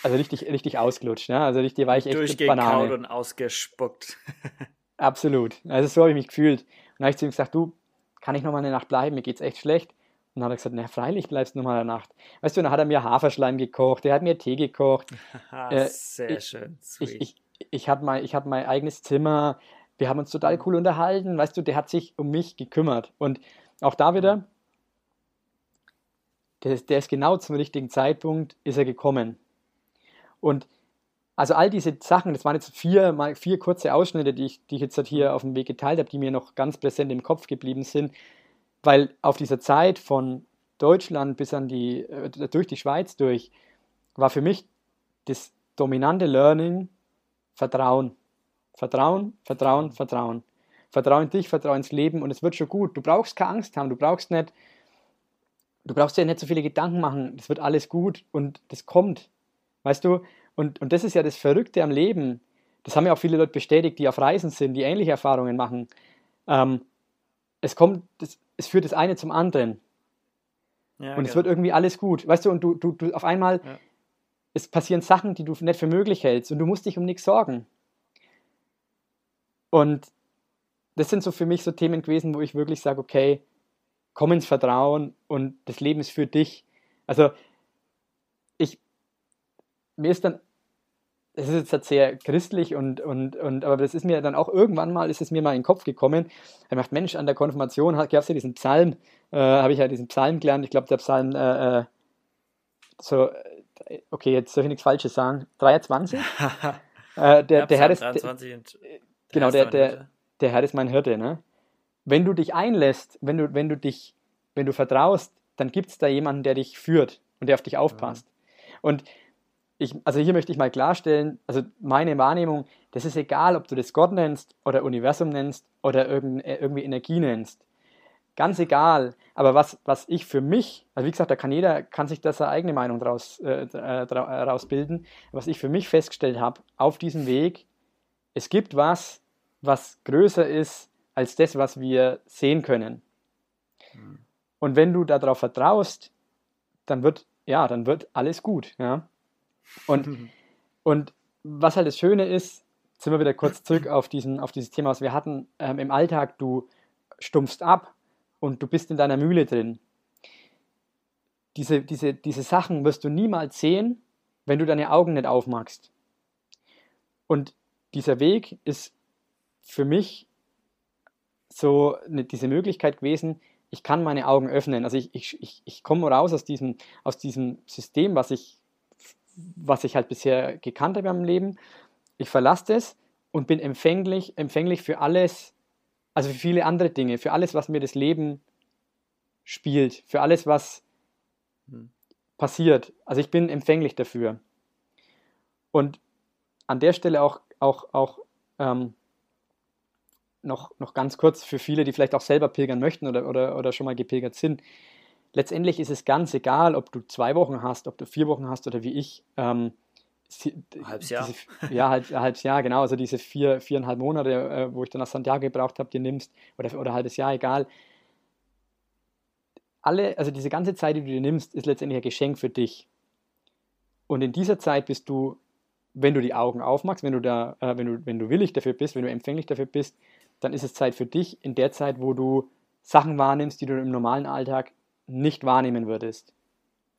Also richtig, richtig ausgelutscht, ne? Also richtig war ich echt Durchgekaut Banane. und ausgespuckt. [laughs] Absolut. Also so habe ich mich gefühlt. Und dann habe ich zu ihm gesagt, du, kann ich noch mal eine Nacht bleiben? Mir geht es echt schlecht. Und dann hat er gesagt, na freilich bleibst du noch mal eine Nacht. Weißt du, dann hat er mir Haferschleim gekocht, er hat mir Tee gekocht. [laughs] äh, Sehr ich, schön. Ich, ich, ich hatte mein, hab mein eigenes Zimmer, wir haben uns total cool unterhalten, weißt du, der hat sich um mich gekümmert. Und auch da wieder, der, der ist genau zum richtigen Zeitpunkt, ist er gekommen. Und also all diese Sachen, das waren jetzt vier, mal vier kurze Ausschnitte, die ich, die ich jetzt halt hier auf dem Weg geteilt habe, die mir noch ganz präsent im Kopf geblieben sind, weil auf dieser Zeit von Deutschland bis an die, äh, durch die Schweiz durch, war für mich das dominante Learning, Vertrauen. Vertrauen, Vertrauen, Vertrauen. Vertrauen in dich, Vertrauen ins Leben und es wird schon gut. Du brauchst keine Angst haben, du brauchst nicht, du brauchst dir nicht so viele Gedanken machen. Es wird alles gut und das kommt. Weißt du? Und, und das ist ja das Verrückte am Leben. Das haben ja auch viele Leute bestätigt, die auf Reisen sind, die ähnliche Erfahrungen machen. Ähm, es kommt, das, es führt das eine zum anderen. Ja, und es wird irgendwie alles gut. Weißt du, und du, du, du auf einmal, ja es passieren Sachen, die du nicht für möglich hältst und du musst dich um nichts sorgen. Und das sind so für mich so Themen gewesen, wo ich wirklich sage, okay, komm ins Vertrauen und das Leben ist für dich. Also mir ist dann, das ist jetzt halt sehr christlich und, und, und, aber das ist mir dann auch irgendwann mal, ist es mir mal in den Kopf gekommen. Er macht Mensch, an der Konfirmation gab es ja diesen Psalm, äh, habe ich ja diesen Psalm gelernt, ich glaube der Psalm äh, äh so okay, jetzt soll ich nichts Falsches sagen, 23. [laughs] äh, der, der Herr ist, der, genau, der, der, der Herr ist mein Hirte, ne? Wenn du dich einlässt, wenn du, wenn du dich, wenn du vertraust, dann gibt es da jemanden, der dich führt und der auf dich aufpasst. Mhm. Und ich, also hier möchte ich mal klarstellen, also meine Wahrnehmung, das ist egal, ob du das Gott nennst oder Universum nennst oder irgend, äh, irgendwie Energie nennst ganz egal. Aber was, was ich für mich, also wie gesagt, da kann jeder, kann sich das seine eigene Meinung draus, äh, daraus äh, bilden. Was ich für mich festgestellt habe, auf diesem Weg, es gibt was, was größer ist als das, was wir sehen können. Mhm. Und wenn du darauf vertraust, dann wird, ja, dann wird alles gut, ja. Und, und was halt das Schöne ist, sind wir wieder kurz zurück auf, diesen, auf dieses Thema, was wir hatten, ähm, im Alltag, du stumpfst ab und du bist in deiner Mühle drin. Diese, diese, diese Sachen wirst du niemals sehen, wenn du deine Augen nicht aufmachst. Und dieser Weg ist für mich so eine, diese Möglichkeit gewesen, ich kann meine Augen öffnen. Also ich, ich, ich, ich komme raus aus diesem, aus diesem System, was ich, was ich halt bisher gekannt habe im Leben. Ich verlasse es und bin empfänglich, empfänglich für alles, also für viele andere Dinge, für alles, was mir das Leben spielt, für alles, was hm. passiert. Also ich bin empfänglich dafür. Und an der Stelle auch, auch, auch ähm, noch, noch ganz kurz für viele, die vielleicht auch selber pilgern möchten oder, oder, oder schon mal gepilgert sind. Letztendlich ist es ganz egal, ob du zwei Wochen hast, ob du vier Wochen hast oder wie ich. Ähm, halbes Jahr. Diese, ja, halb, halbes Jahr, genau. Also diese vier, viereinhalb Monate, äh, wo ich dann nach Santiago gebraucht habe, die nimmst, oder, oder halbes Jahr, egal. Alle, also diese ganze Zeit, die du dir nimmst, ist letztendlich ein Geschenk für dich. Und in dieser Zeit bist du, wenn du die Augen aufmachst, wenn du da, äh, wenn du, wenn du willig dafür bist, wenn du empfänglich dafür bist, dann ist es Zeit für dich in der Zeit, wo du Sachen wahrnimmst, die du im normalen Alltag nicht wahrnehmen würdest.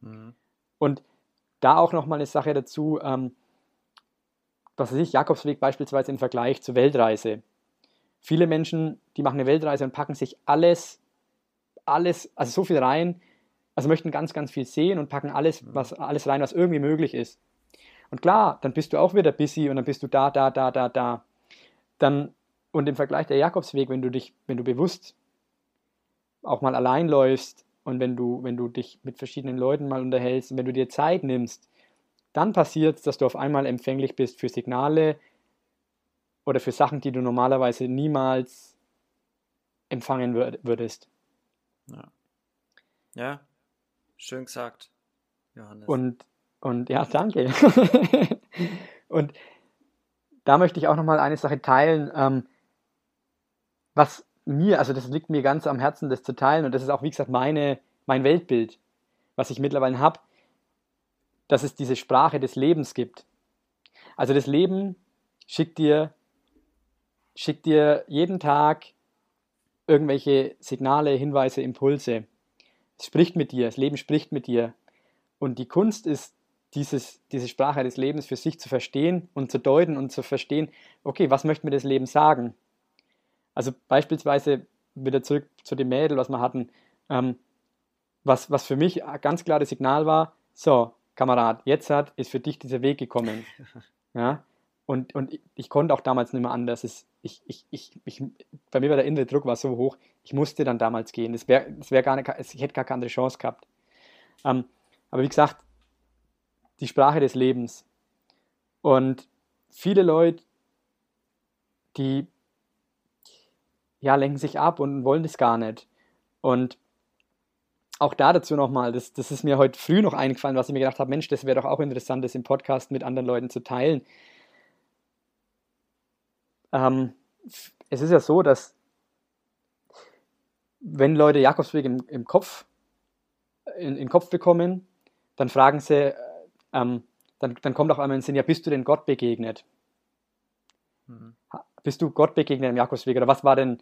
Mhm. Und da auch nochmal eine Sache dazu, ähm, was weiß ich, Jakobsweg beispielsweise im Vergleich zur Weltreise. Viele Menschen, die machen eine Weltreise und packen sich alles, alles, also so viel rein, also möchten ganz, ganz viel sehen und packen alles, mhm. was, alles rein, was irgendwie möglich ist. Und klar, dann bist du auch wieder busy und dann bist du da, da, da, da, da. Dann und im Vergleich der Jakobsweg, wenn du dich, wenn du bewusst auch mal allein läufst und wenn du, wenn du dich mit verschiedenen Leuten mal unterhältst und wenn du dir Zeit nimmst, dann passiert es, dass du auf einmal empfänglich bist für Signale oder für Sachen, die du normalerweise niemals empfangen würdest. Ja. ja, schön gesagt, Johannes. Und, und ja, danke. [laughs] und da möchte ich auch nochmal eine Sache teilen. Ähm, was mir, also das liegt mir ganz am Herzen, das zu teilen und das ist auch, wie gesagt, meine, mein Weltbild, was ich mittlerweile habe, dass es diese Sprache des Lebens gibt. Also das Leben schickt dir, schickt dir jeden Tag irgendwelche Signale, Hinweise, Impulse. Es spricht mit dir, das Leben spricht mit dir. Und die Kunst ist, dieses, diese Sprache des Lebens für sich zu verstehen und zu deuten und zu verstehen, okay, was möchte mir das Leben sagen? Also beispielsweise wieder zurück zu dem Mädel, was wir hatten, ähm, was, was für mich ein ganz klares Signal war, so, Kamerad, jetzt hat, ist für dich dieser Weg gekommen. [laughs] Ja? Und, und ich konnte auch damals nicht mehr anders. Es, ich, ich, ich, ich, bei mir war der innere Druck war so hoch, ich musste dann damals gehen. Es wär, es wär gar nicht, ich hätte gar keine andere Chance gehabt. Ähm, aber wie gesagt, die Sprache des Lebens. Und viele Leute, die ja, lenken sich ab und wollen das gar nicht. Und auch da dazu nochmal, das, das ist mir heute früh noch eingefallen, was ich mir gedacht habe, Mensch, das wäre doch auch interessant, das im Podcast mit anderen Leuten zu teilen. Ähm, es ist ja so, dass wenn Leute Jakobsweg im, im Kopf, in, in Kopf bekommen, dann fragen sie, äh, ähm, dann, dann kommt auch einmal in den Sinn, ja, bist du denn Gott begegnet? Mhm. Bist du Gott begegnet im Jakobsweg? Oder was war denn,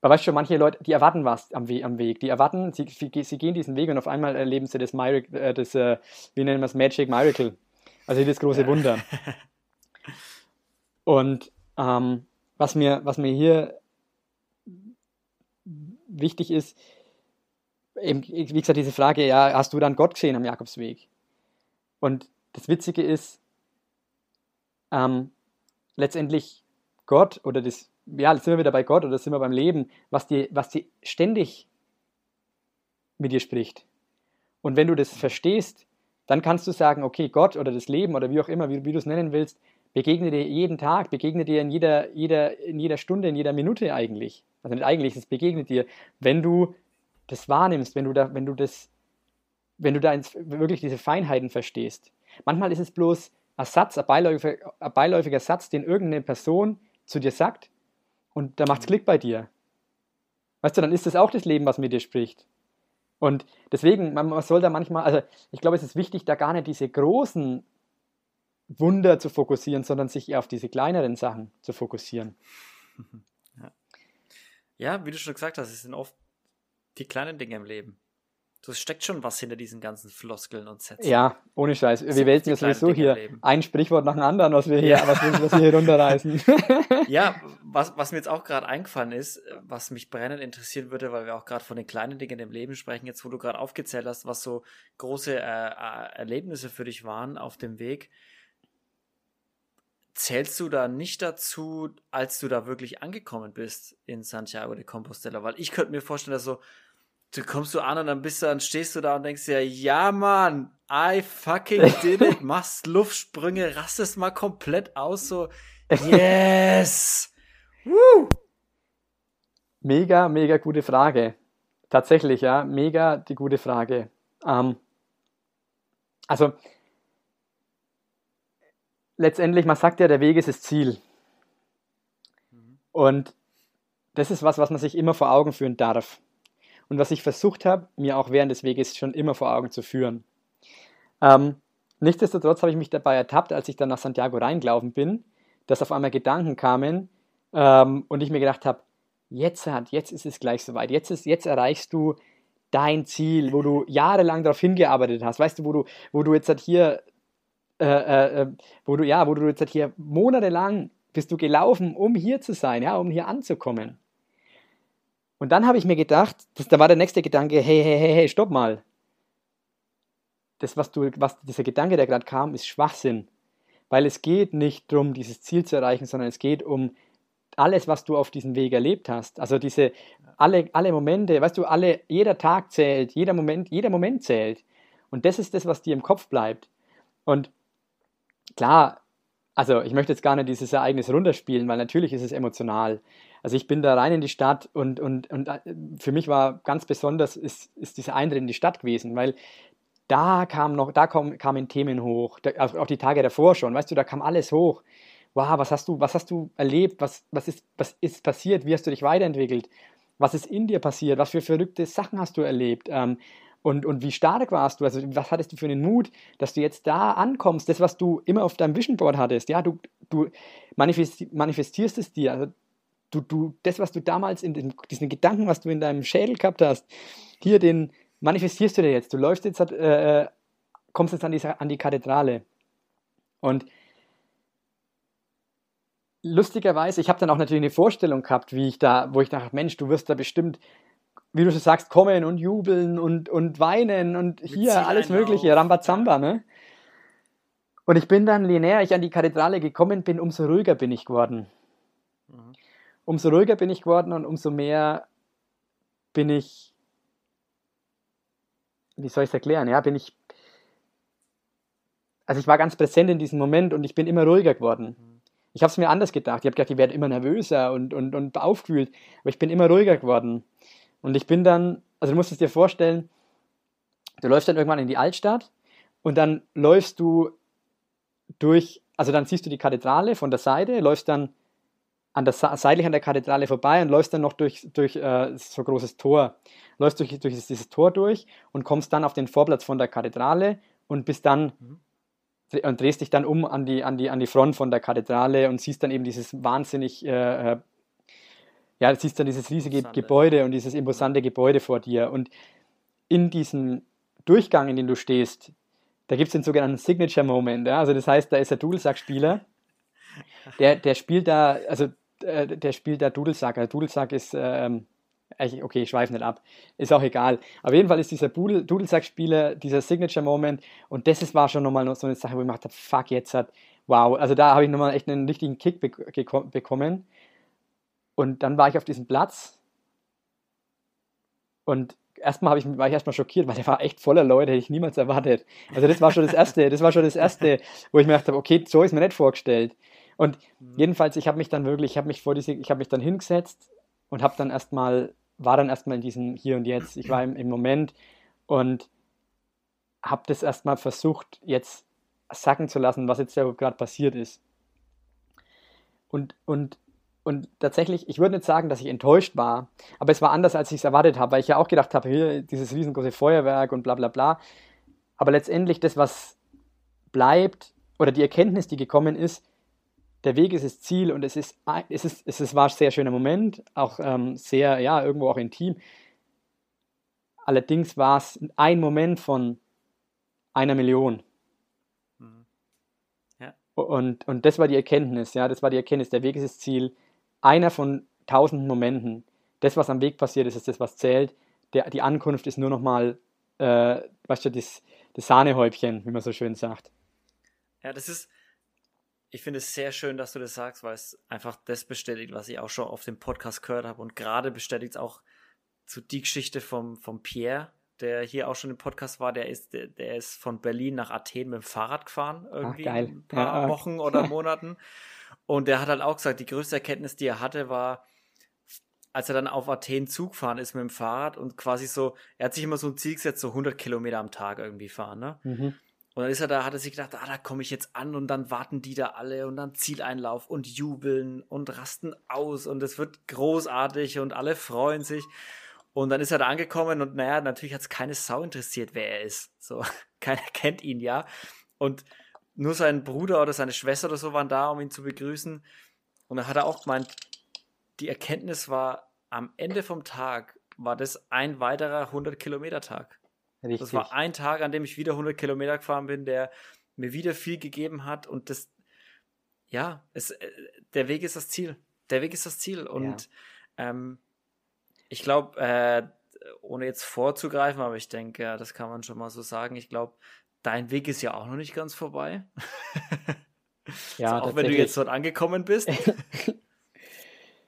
aber weißt du, manche Leute, die erwarten was am, We am Weg. Die erwarten, sie, sie, gehen diesen Weg und auf einmal erleben sie das, Miracle, äh, das äh, wie nennen wir es, Magic Miracle. Also das große Wunder. [laughs] Und ähm, was, mir, was mir hier wichtig ist, eben, wie gesagt, diese Frage, ja, hast du dann Gott gesehen am Jakobsweg? Und das Witzige ist, ähm, letztendlich Gott oder das, ja, sind wir wieder bei Gott oder sind wir beim Leben, was dir, was dir ständig mit dir spricht. Und wenn du das verstehst, dann kannst du sagen, okay, Gott oder das Leben oder wie auch immer, wie, wie du es nennen willst, begegne dir jeden Tag, begegne dir in jeder, jeder, in jeder Stunde, in jeder Minute eigentlich. Also nicht eigentlich, es begegnet dir, wenn du das wahrnimmst, wenn du da, wenn du das, wenn du da ins, wirklich diese Feinheiten verstehst. Manchmal ist es bloß ein Satz, ein beiläufiger, ein beiläufiger Satz, den irgendeine Person zu dir sagt und da macht es Klick bei dir. Weißt du, dann ist das auch das Leben, was mit dir spricht. Und deswegen, man, man soll da manchmal, also ich glaube, es ist wichtig, da gar nicht diese großen Wunder zu fokussieren, sondern sich eher auf diese kleineren Sachen zu fokussieren. [laughs] Ja, ja wie du schon gesagt hast, es sind oft die kleinen Dinge im Leben. So, steckt schon was hinter diesen ganzen Floskeln und Sätzen. Ja, ohne Scheiß. Wir wälzen ja sowieso hier ein Sprichwort nach dem anderen, was wir hier, ja. was, wir, was wir hier runterreißen. [laughs] ja, was, was mir jetzt auch gerade eingefallen ist, was mich brennend interessieren würde, weil wir auch gerade von den kleinen Dingen im Leben sprechen, jetzt wo du gerade aufgezählt hast, was so große äh, äh, Erlebnisse für dich waren auf dem Weg. Zählst du da nicht dazu, als du da wirklich angekommen bist in Santiago de Compostela? Weil ich könnte mir vorstellen, dass so, du kommst du an und dann bist du, dann stehst du da und denkst dir, ja Mann, I fucking did it, [laughs] machst Luftsprünge, rastest mal komplett aus, so, [laughs] yes! Woo! Mega, mega gute Frage. Tatsächlich, ja, mega die gute Frage. Ähm, also, letztendlich, man sagt ja, der Weg ist das Ziel. Mhm. Und das ist was, was man sich immer vor Augen führen darf und was ich versucht habe, mir auch während des Weges schon immer vor Augen zu führen. Ähm, nichtsdestotrotz habe ich mich dabei ertappt, als ich dann nach Santiago reingelaufen bin, dass auf einmal Gedanken kamen ähm, und ich mir gedacht habe, jetzt hat, jetzt ist es gleich soweit, jetzt, ist, jetzt erreichst du dein Ziel, wo du jahrelang darauf hingearbeitet hast, weißt du, wo du, wo du jetzt halt hier, äh, äh, äh, wo du, ja, wo du jetzt halt hier monatelang bist du gelaufen, um hier zu sein, ja, um hier anzukommen. Und dann habe ich mir gedacht, das, da war der nächste Gedanke, hey, hey, hey, hey, stopp mal. Das, was du, was, dieser Gedanke, der gerade kam, ist Schwachsinn. Weil es geht nicht darum, dieses Ziel zu erreichen, sondern es geht um alles, was du auf diesem Weg erlebt hast. Also diese, alle, alle Momente, weißt du, alle, jeder Tag zählt, jeder Moment, jeder Moment zählt. Und das ist das, was dir im Kopf bleibt. Und klar, also ich möchte jetzt gar nicht dieses Ereignis runterspielen, weil natürlich ist es emotional. Also ich bin da rein in die Stadt und, und, und äh, für mich war ganz besonders ist, ist dieser Eintritt in die Stadt gewesen, weil da kam noch, da kam, kamen Themen hoch, da, auch die Tage davor schon, weißt du, da kam alles hoch. Wow, was hast du, was hast du erlebt? Was, was, ist, was ist passiert? Wie hast du dich weiterentwickelt? Was ist in dir passiert? Was für verrückte Sachen hast du erlebt? Ähm, und, und wie stark warst du? Also, was hattest du für einen Mut, dass du jetzt da ankommst? Das, was du immer auf deinem Vision Board hattest, ja, du, du manifestierst es dir. Also, du, du, das, was du damals in den, diesen Gedanken, was du in deinem Schädel gehabt hast, hier den manifestierst du dir jetzt. Du läufst jetzt, äh, äh, kommst jetzt an die, an die Kathedrale. Und lustigerweise, ich habe dann auch natürlich eine Vorstellung gehabt, wie ich da, wo ich dachte, Mensch, du wirst da bestimmt, wie du so sagst, kommen und jubeln und, und weinen und Mit hier alles Mögliche, Rambazamba, ne? Und ich bin dann, je näher ich an die Kathedrale gekommen bin, umso ruhiger bin ich geworden. Mhm umso ruhiger bin ich geworden und umso mehr bin ich, wie soll ich es erklären, ja, bin ich, also ich war ganz präsent in diesem Moment und ich bin immer ruhiger geworden. Ich habe es mir anders gedacht. Ich habe gedacht, ich werde immer nervöser und, und, und aufgewühlt, aber ich bin immer ruhiger geworden. Und ich bin dann, also du musst es dir vorstellen, du läufst dann irgendwann in die Altstadt und dann läufst du durch, also dann siehst du die Kathedrale von der Seite, läufst dann an der seitlich an der Kathedrale vorbei und läufst dann noch durch, durch äh, so ein großes Tor. Läufst durch, durch dieses Tor durch und kommst dann auf den Vorplatz von der Kathedrale und bist dann mhm. und drehst dich dann um an die, an, die, an die Front von der Kathedrale und siehst dann eben dieses wahnsinnig, äh, äh ja, siehst dann dieses riesige imposante. Gebäude und dieses imposante Gebäude vor dir. Und in diesem Durchgang, in dem du stehst, da gibt es den sogenannten Signature Moment. Ja? Also das heißt, da ist der Dudelsack-Spieler der, der spielt da, also äh, der spielt da Dudelsack. Also Dudelsack ist, ähm, okay, ich schweife nicht ab, ist auch egal. Auf jeden Fall ist dieser Dudelsack-Spieler dieser Signature-Moment und das ist, war schon nochmal so eine Sache, wo ich habe, fuck, jetzt hat, wow, also da habe ich nochmal echt einen richtigen Kick be bekommen. Und dann war ich auf diesem Platz und erstmal ich, war ich erstmal schockiert, weil der war echt voller Leute, hätte ich niemals erwartet. Also das war schon das Erste, das war schon das Erste, wo ich mir gedacht habe, okay, so ist mir nicht vorgestellt. Und mhm. jedenfalls, ich habe mich dann wirklich, ich habe mich vor diese, ich habe mich dann hingesetzt und habe dann erstmal, war dann erstmal in diesem Hier und Jetzt. Ich war im, im Moment und habe das erstmal versucht, jetzt sacken zu lassen, was jetzt ja gerade passiert ist. Und, und, und tatsächlich, ich würde nicht sagen, dass ich enttäuscht war, aber es war anders, als ich es erwartet habe, weil ich ja auch gedacht habe, hier dieses riesengroße Feuerwerk und bla bla bla. Aber letztendlich das, was bleibt, oder die Erkenntnis, die gekommen ist, der Weg ist das Ziel und es ist, es ist, es ist, war ein sehr schöner Moment, auch ähm, sehr, ja, irgendwo auch intim. Allerdings war es ein Moment von einer Million. Mhm. Ja. Und, und das war die Erkenntnis, ja, das war die Erkenntnis, der Weg ist das Ziel. Einer von tausenden Momenten. Das, was am Weg passiert ist, ist das, was zählt. Der, die Ankunft ist nur nochmal, äh, weißt du, das, das Sahnehäubchen, wie man so schön sagt. Ja, das ist, ich finde es sehr schön, dass du das sagst, weil es einfach das bestätigt, was ich auch schon auf dem Podcast gehört habe. Und gerade bestätigt es auch zu die Geschichte vom, vom Pierre, der hier auch schon im Podcast war. Der ist, der, der ist von Berlin nach Athen mit dem Fahrrad gefahren, irgendwie Ach, ein paar ja, Wochen oder Monaten. Und der hat halt auch gesagt, die größte Erkenntnis, die er hatte, war, als er dann auf Athen Zug gefahren ist mit dem Fahrrad und quasi so, er hat sich immer so ein Ziel gesetzt, so 100 Kilometer am Tag irgendwie fahren, ne? Mhm. Und dann ist er da, hat er sich gedacht, ah, da komme ich jetzt an und dann warten die da alle und dann Zieleinlauf und jubeln und rasten aus und es wird großartig und alle freuen sich. Und dann ist er da angekommen und naja, natürlich hat es keine Sau interessiert, wer er ist. So, [laughs] keiner kennt ihn ja. Und nur sein Bruder oder seine Schwester oder so waren da, um ihn zu begrüßen. Und dann hat er auch gemeint, die Erkenntnis war, am Ende vom Tag war das ein weiterer 100-Kilometer-Tag. Richtig. Das war ein Tag, an dem ich wieder 100 Kilometer gefahren bin, der mir wieder viel gegeben hat und das, ja, es, äh, der Weg ist das Ziel. Der Weg ist das Ziel und ja. ähm, ich glaube, äh, ohne jetzt vorzugreifen, aber ich denke, ja, das kann man schon mal so sagen. Ich glaube, dein Weg ist ja auch noch nicht ganz vorbei. [laughs] Ja, also auch wenn du jetzt dort angekommen bist. [laughs]